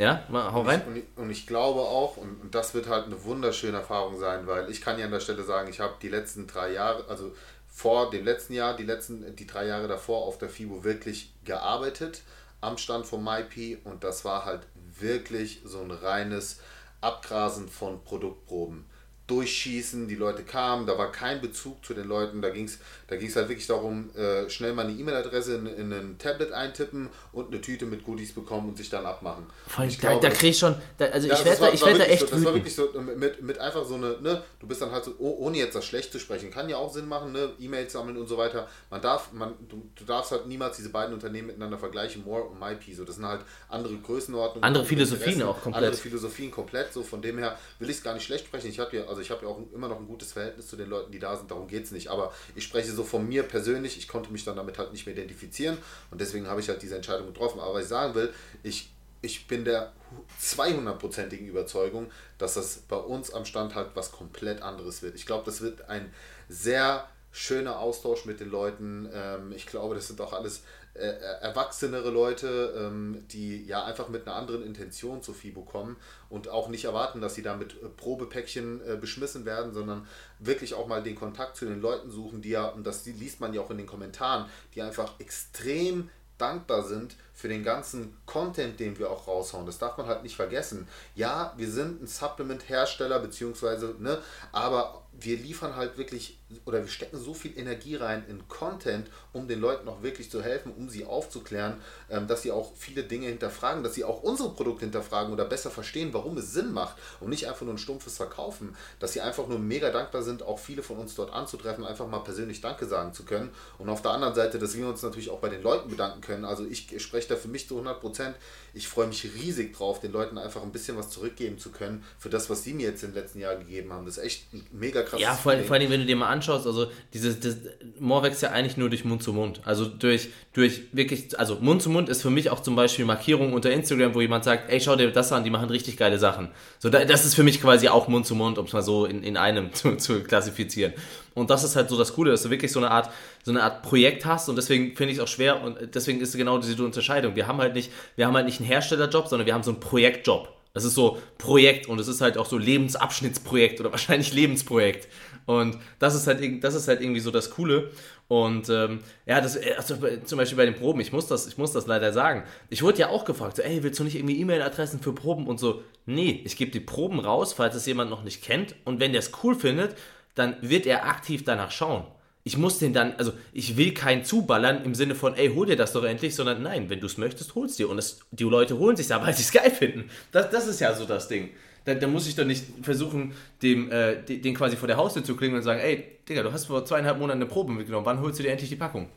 Ja, mal, hau rein. Und ich, und ich, glaube auch, und, und das wird halt eine wunderschöne Erfahrung sein, weil ich kann ja an der Stelle sagen, ich habe die letzten drei Jahre, also vor dem letzten Jahr, die letzten, die drei Jahre davor auf der FIBO wirklich gearbeitet am Stand von MyP und das war halt wirklich so ein reines Abgrasen von Produktproben durchschießen, die Leute kamen, da war kein Bezug zu den Leuten, da ging es da ging's halt wirklich darum, äh, schnell mal eine E-Mail-Adresse in, in ein Tablet eintippen und eine Tüte mit Goodies bekommen und sich dann abmachen. Voll, da, glaube, da krieg ich schon, da, also ja, ich werde da, ich werd da echt so, Das war wirklich so, mit, mit einfach so eine, ne, du bist dann halt so, oh, ohne jetzt das schlecht zu sprechen, kann ja auch Sinn machen, ne, E-Mails sammeln und so weiter. Man darf, man, du, du darfst halt niemals diese beiden Unternehmen miteinander vergleichen, More und MyP, so, das sind halt andere Größenordnungen. Andere Philosophien auch komplett. Andere Philosophien komplett, so, von dem her will ich es gar nicht schlecht sprechen. Ich habe ja, also ich habe ja auch immer noch ein gutes Verhältnis zu den Leuten, die da sind, darum geht es nicht. Aber ich spreche so von mir persönlich, ich konnte mich dann damit halt nicht mehr identifizieren und deswegen habe ich halt diese Entscheidung getroffen. Aber was ich sagen will, ich, ich bin der 200%igen Überzeugung, dass das bei uns am Stand halt was komplett anderes wird. Ich glaube, das wird ein sehr schöner Austausch mit den Leuten. Ähm, ich glaube, das sind auch alles äh, erwachsenere Leute, ähm, die ja einfach mit einer anderen Intention zu FIBO kommen und auch nicht erwarten, dass sie da mit äh, Probepäckchen äh, beschmissen werden, sondern wirklich auch mal den Kontakt zu den Leuten suchen, die ja, und das liest man ja auch in den Kommentaren, die einfach extrem dankbar sind für den ganzen Content, den wir auch raushauen. Das darf man halt nicht vergessen. Ja, wir sind ein Supplement-Hersteller, beziehungsweise, ne, aber wir liefern halt wirklich oder wir stecken so viel Energie rein in Content, um den Leuten auch wirklich zu helfen, um sie aufzuklären, ähm, dass sie auch viele Dinge hinterfragen, dass sie auch unsere Produkte hinterfragen oder besser verstehen, warum es Sinn macht und nicht einfach nur ein stumpfes Verkaufen, dass sie einfach nur mega dankbar sind, auch viele von uns dort anzutreffen, einfach mal persönlich Danke sagen zu können und auf der anderen Seite, dass wir uns natürlich auch bei den Leuten bedanken können. Also ich spreche da für mich zu 100 Prozent. Ich freue mich riesig drauf, den Leuten einfach ein bisschen was zurückgeben zu können für das, was sie mir jetzt im letzten Jahr gegeben haben. Das ist echt ein mega krasses Ja, vor, vor allem, wenn du dir mal anschaust, also dieses, das, Moor wächst ja eigentlich nur durch Mund zu Mund. Also durch, durch wirklich, also Mund zu Mund ist für mich auch zum Beispiel Markierung unter Instagram, wo jemand sagt, ey, schau dir das an, die machen richtig geile Sachen. So, das ist für mich quasi auch Mund zu Mund, um es mal so in, in einem zu, zu klassifizieren. Und das ist halt so das Coole, dass du wirklich so eine Art, so eine Art Projekt hast und deswegen finde ich es auch schwer und deswegen ist genau diese Unterscheidung. Wir haben halt nicht, wir haben halt nicht einen Herstellerjob, sondern wir haben so einen Projektjob. Das ist so Projekt und es ist halt auch so Lebensabschnittsprojekt oder wahrscheinlich Lebensprojekt. Und das ist halt, das ist halt irgendwie so das Coole. Und ähm, ja, das, also zum Beispiel bei den Proben, ich muss, das, ich muss das leider sagen. Ich wurde ja auch gefragt, so, ey, willst du nicht irgendwie E-Mail-Adressen für Proben und so? Nee, ich gebe die Proben raus, falls es jemand noch nicht kennt. Und wenn der es cool findet, dann wird er aktiv danach schauen. Ich muss den dann, also ich will keinen zuballern im Sinne von, ey, hol dir das doch endlich, sondern nein, wenn du es möchtest, holst dir. Und es, die Leute holen sich aber, weil sie es geil finden. Das, das ist ja so das Ding. Da, da muss ich doch nicht versuchen, dem, äh, den quasi vor der Haustür zu klingeln und sagen, ey, Digga, du hast vor zweieinhalb Monaten eine Probe mitgenommen, wann holst du dir endlich die Packung?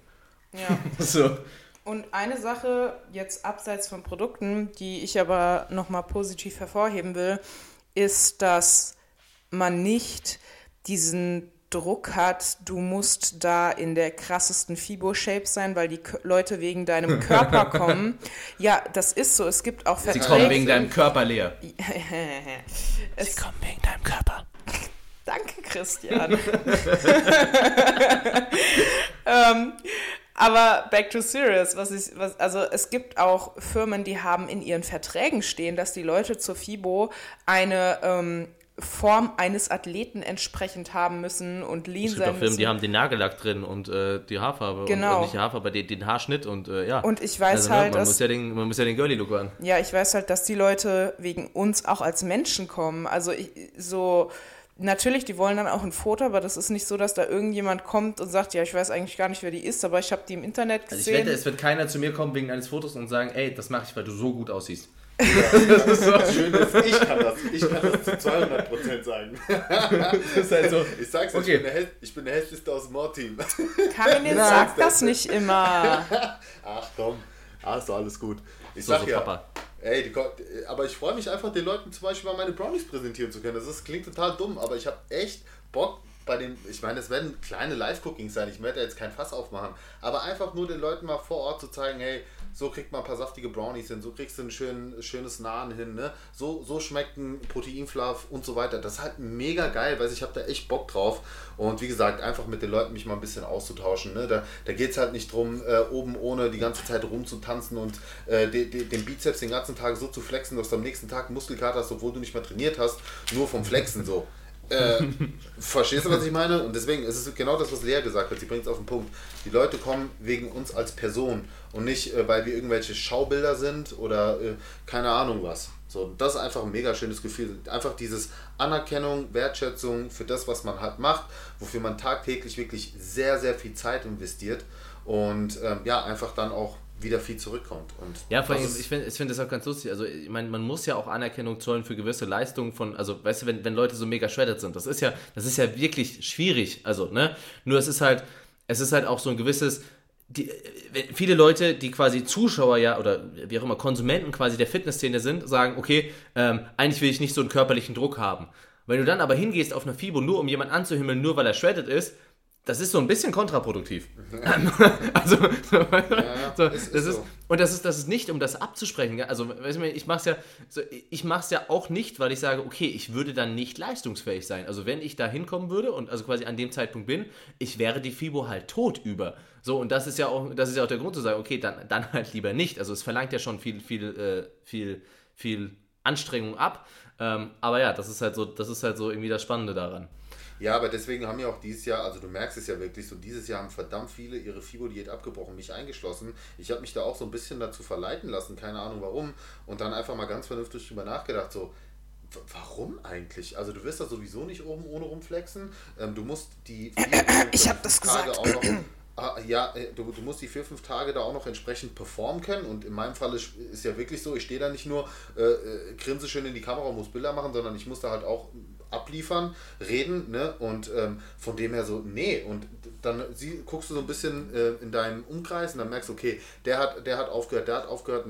Ja. so. Und eine Sache jetzt abseits von Produkten, die ich aber nochmal positiv hervorheben will, ist, dass man nicht diesen Druck hat, du musst da in der krassesten Fibo-Shape sein, weil die K Leute wegen deinem Körper kommen. Ja, das ist so. Es gibt auch Verträge. Sie kommen wegen deinem Körper leer. Sie kommen wegen deinem Körper. Danke, Christian. ähm, aber back to serious, was ich, was, also es gibt auch Firmen, die haben in ihren Verträgen stehen, dass die Leute zur FIBO eine ähm, Form eines Athleten entsprechend haben müssen und lean es gibt sein auch Filme, die haben den Nagellack drin und äh, die Haarfarbe. Genau. Und, nicht die Haarfarbe, den, den Haarschnitt und äh, ja. Und ich weiß also, ne, halt, man dass, muss ja den, man muss ja den Girly-Look an. Ja, ich weiß halt, dass die Leute wegen uns auch als Menschen kommen. Also ich, so Natürlich, die wollen dann auch ein Foto, aber das ist nicht so, dass da irgendjemand kommt und sagt, ja, ich weiß eigentlich gar nicht, wer die ist, aber ich habe die im Internet gesehen. Also ich wette, es wird keiner zu mir kommen wegen eines Fotos und sagen, ey, das mache ich, weil du so gut aussiehst. Ja, das ist so schön, ich kann das, ich kann das zu 200% sagen. Das ist halt so. Ich sag's Okay. ich, bin der ich bin der Hässlichste aus dem Mord-Team. Karin Na, sagt das nicht immer. Ach komm, ah, ist doch alles gut. Ich So, sag so, ja, Papa. ey, die, aber ich freue mich einfach, den Leuten zum Beispiel mal meine Brownies präsentieren zu können. Das ist, klingt total dumm, aber ich habe echt Bock bei den, ich meine, es werden kleine Live-Cookings sein, ich werde da jetzt kein Fass aufmachen, aber einfach nur den Leuten mal vor Ort zu zeigen, hey, so kriegt man ein paar saftige Brownies hin, so kriegst du ein schön, schönes Nahen hin, ne? so, so schmeckt ein Proteinfluff und so weiter. Das ist halt mega geil, weil ich habe da echt Bock drauf und wie gesagt, einfach mit den Leuten mich mal ein bisschen auszutauschen. Ne? Da, da geht es halt nicht drum, äh, oben ohne die ganze Zeit rumzutanzen und äh, de, de, den Bizeps den ganzen Tag so zu flexen, dass du am nächsten Tag Muskelkater hast, obwohl du nicht mehr trainiert hast, nur vom Flexen so. Äh, verstehst du, was ich meine? Und deswegen ist es genau das, was Lea gesagt hat. Sie bringt es auf den Punkt. Die Leute kommen wegen uns als Person und nicht, äh, weil wir irgendwelche Schaubilder sind oder äh, keine Ahnung was. So, das ist einfach ein mega schönes Gefühl. Einfach dieses Anerkennung, Wertschätzung für das, was man halt macht, wofür man tagtäglich wirklich sehr, sehr viel Zeit investiert und ähm, ja, einfach dann auch wieder viel zurückkommt. Und Ja, vor allem, ich finde ich find das auch ganz lustig. Also, ich meine, man muss ja auch Anerkennung zollen für gewisse Leistungen von, also, weißt du, wenn, wenn Leute so mega shredded sind, das ist ja, das ist ja wirklich schwierig. Also, ne? Nur es ist halt, es ist halt auch so ein gewisses, die, viele Leute, die quasi Zuschauer ja oder wie auch immer Konsumenten quasi der Fitnessszene sind, sagen, okay, ähm, eigentlich will ich nicht so einen körperlichen Druck haben. Wenn du dann aber hingehst auf eine FIBO, nur um jemanden anzuhimmeln, nur weil er shredded ist, das ist so ein bisschen kontraproduktiv. also, so, so, ist- ist das ist, so. und das ist, das ist nicht, um das abzusprechen. Also, weißt du, ich mach's ja, so, ich mach's ja auch nicht, weil ich sage, okay, ich würde dann nicht leistungsfähig sein. Also, wenn ich da hinkommen würde und also quasi an dem Zeitpunkt bin, ich wäre die FIBO halt tot über. So, und das ist ja auch, das ist ja auch der Grund zu sagen, okay, dann, dann halt lieber nicht. Also es verlangt ja schon viel, viel, äh, viel, viel Anstrengung ab. Ähm, aber ja, das ist halt so, das ist halt so irgendwie das Spannende daran. Ja, aber deswegen haben ja auch dieses Jahr, also du merkst es ja wirklich so, dieses Jahr haben verdammt viele ihre FIBO-Diät abgebrochen, mich eingeschlossen. Ich habe mich da auch so ein bisschen dazu verleiten lassen, keine Ahnung warum. Und dann einfach mal ganz vernünftig drüber nachgedacht, so, warum eigentlich? Also du wirst da sowieso nicht oben ohne rumflexen. Ähm, du musst die vier, ich habe das Tage gesagt. auch noch. Ah, ja, äh, du, du musst die vier, fünf Tage da auch noch entsprechend performen können. Und in meinem Fall ist, ist ja wirklich so, ich stehe da nicht nur, äh, äh, grinse schön in die Kamera und muss Bilder machen, sondern ich muss da halt auch abliefern, reden, ne? Und ähm, von dem her so, nee. Und dann sie, guckst du so ein bisschen äh, in deinem Umkreis und dann merkst du, okay, der hat, der hat aufgehört, der hat aufgehört,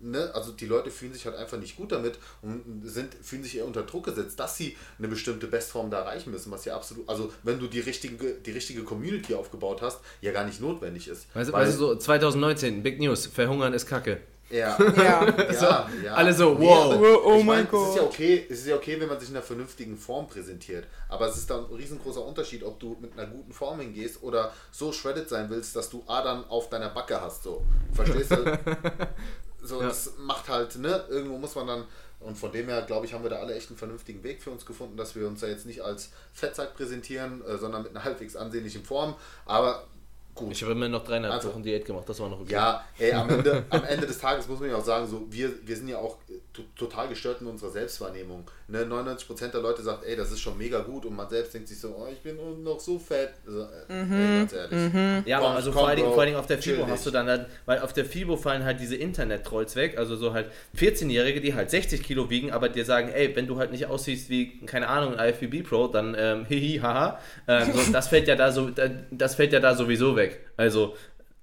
ne? Also die Leute fühlen sich halt einfach nicht gut damit und sind, fühlen sich eher unter Druck gesetzt, dass sie eine bestimmte Bestform da erreichen müssen, was ja absolut, also wenn du die richtige, die richtige Community aufgebaut hast, ja gar nicht notwendig ist. Weißt, du- Weil- weißt du, so 2019, Big News, verhungern ist Kacke. Ja. Ja. Ja, ja. alle so, Nee, wow. aber Oh ich mein mein, Es ist ja Gott. okay, es ist ja okay, wenn man sich in einer vernünftigen Form präsentiert. Aber es ist dann ein riesengroßer Unterschied, ob du mit einer guten Form hingehst oder so shredded sein willst, dass du Adern auf deiner Backe hast. So. Verstehst du? So, Ja. das macht halt, ne? Irgendwo muss man dann. Und von dem her, glaube ich, haben wir da alle echt einen vernünftigen Weg für uns gefunden, dass wir uns da jetzt nicht als Fettsack präsentieren, äh, sondern mit einer halbwegs ansehnlichen Form. Aber gut. Ich habe immer noch dreieinhalb Also- Wochen Diät gemacht, das war noch okay. Ja, ey, am Ende, am Ende des Tages muss man ja auch sagen, so, wir, wir sind ja auch total gestört in unserer Selbstwahrnehmung. Ne? 99% der Leute sagt, ey, das ist schon mega gut und man selbst denkt sich so, oh, ich bin noch so fett. Also, äh, ey, ganz ehrlich. Ja, Komm, aber also komm, vor, allen Dingen, Bro, vor allen Dingen auf der FIBO hast du dann halt, weil auf der FIBO fallen halt diese Internet-Trolls weg, also so halt 14-Jährige, die halt 60 Kilo wiegen, aber dir sagen, ey, wenn du halt nicht aussiehst wie, keine Ahnung, ein IFBB Pro, dann ähm, hihi, haha, ähm, so, das fällt ja da so, da- das fällt ja da sowieso weg. Also,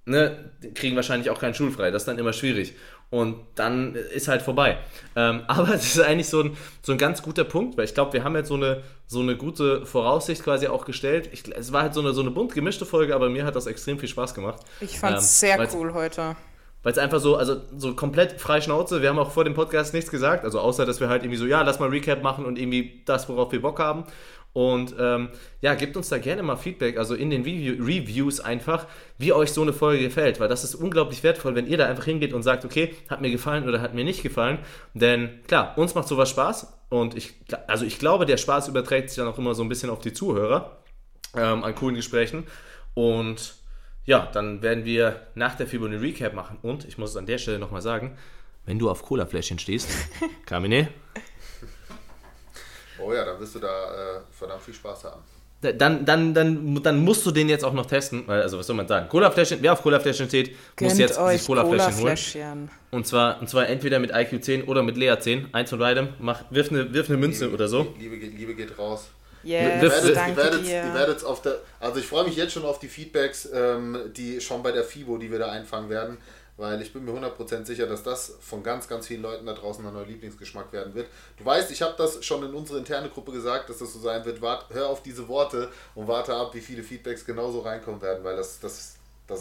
ne, die kriegen wahrscheinlich auch keinen Schulfrei, das ist dann immer schwierig. Und dann ist halt vorbei. Ähm, aber es ist eigentlich so ein, so ein ganz guter Punkt, weil ich glaube, wir haben jetzt so eine, so eine gute Voraussicht quasi auch gestellt. Ich, es war halt so eine, so eine bunt gemischte Folge, aber mir hat das extrem viel Spaß gemacht. Ich fand's Ähm, sehr cool heute. Weil es einfach so, also so komplett frei Schnauze. Wir haben auch vor dem Podcast nichts gesagt, also außer, dass wir halt irgendwie so, ja, lass mal Recap machen und irgendwie das, worauf wir Bock haben. Und ähm, ja, gebt uns da gerne mal Feedback, also in den Review Reviews einfach, wie euch so eine Folge gefällt, weil das ist unglaublich wertvoll, wenn ihr da einfach hingeht und sagt, okay, hat mir gefallen oder hat mir nicht gefallen. Denn klar, uns macht sowas Spaß und ich, also ich glaube, der Spaß überträgt sich dann auch immer so ein bisschen auf die Zuhörer ähm, an coolen Gesprächen. Und ja, dann werden wir nach der FIBO eine Recap machen. Und ich muss es an der Stelle nochmal sagen, wenn du auf Cola-Fläschchen stehst, Kamine, Oh ja, dann wirst du da äh, verdammt viel Spaß haben. dann, dann, dann, dann musst du den jetzt auch noch testen. Weil, also was soll man sagen? Cola-Fläschchen, wer auf Cola-Fläschchen steht, muss Gönnt jetzt euch sich Cola-Fläschchen holen. Cola-Fläschchen. Und zwar, und zwar entweder mit IQ10 oder mit Lea 10. Eins von beidem. Mach, wirf, eine, wirf eine Münze oder so. Liebe, geht- Liebe geht raus. Yes, Ihr Ihr werdet, ihr, danke werdet, dir. ihr werdet auf der, also ich freue mich jetzt schon auf die Feedbacks, ähm, die schon bei der FIBO, die wir da einfangen werden, weil ich bin mir 100% sicher, dass das von ganz, ganz vielen Leuten da draußen ein neuer Lieblingsgeschmack werden wird. Du weißt, ich habe das schon in unsere interne Gruppe gesagt, dass das so sein wird. Wart, hör auf diese Worte und warte ab, wie viele Feedbacks genauso reinkommen werden, weil das, das,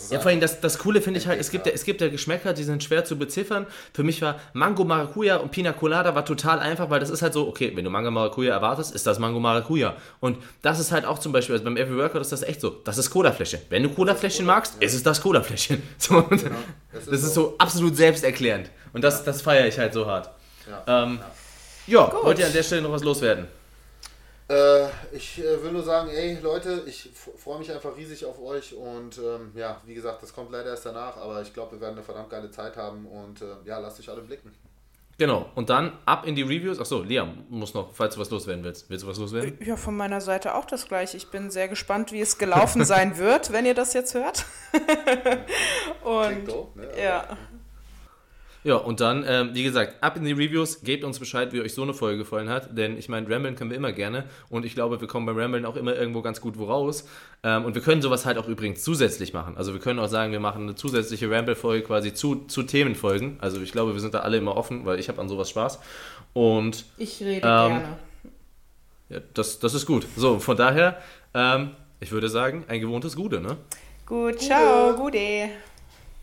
Ja, vor allem das, das Coole finde ich halt, es gibt, ja, es gibt ja Geschmäcker, die sind schwer zu beziffern. Für mich war Mango Maracuja und Pina Colada war total einfach, weil das ist halt so, okay, wenn du Mango Maracuja erwartest, ist das Mango Maracuja. Und das ist halt auch zum Beispiel, also beim Every Workout ist das echt so, das ist Cola-Fläschchen. Wenn du Cola-Fläschchen magst, ist es das Cola-Fläschchen. So, und das ist das ist so. so absolut selbsterklärend. Und das, das feiere ich halt so hart. Ja. Ähm, ja, wollt ihr an der Stelle noch was loswerden? Äh, ich äh, will nur sagen, ey Leute, ich freue mich einfach riesig auf euch und ähm, ja, wie gesagt, das kommt leider erst danach, aber ich glaube, wir werden eine verdammt geile Zeit haben und äh, ja, lasst euch alle blicken. Genau, und dann ab in die Reviews. Achso, Liam muss noch, falls du was loswerden willst. Willst du was loswerden? Ja, von meiner Seite auch das gleiche. Ich bin sehr gespannt, wie es gelaufen sein wird, wenn ihr das jetzt hört. Klingt Und doof, ne? Aber- ja, Ja, und dann, ähm, wie gesagt, ab in die Reviews, gebt uns Bescheid, wie euch so eine Folge gefallen hat, denn ich meine, Ramblen können wir immer gerne und ich glaube, wir kommen beim Ramblen auch immer irgendwo ganz gut wo raus. Ähm, und wir können sowas halt auch übrigens zusätzlich machen. Also wir können auch sagen, wir machen eine zusätzliche Ramble-Folge quasi zu, zu Themenfolgen. Also ich glaube, wir sind da alle immer offen, weil ich habe an sowas Spaß. Und ich rede Ähm, gerne. ja, das, das ist gut. So, von daher, ähm, ich würde sagen, ein gewohntes Gute, ne? Gut, ciao, Gude.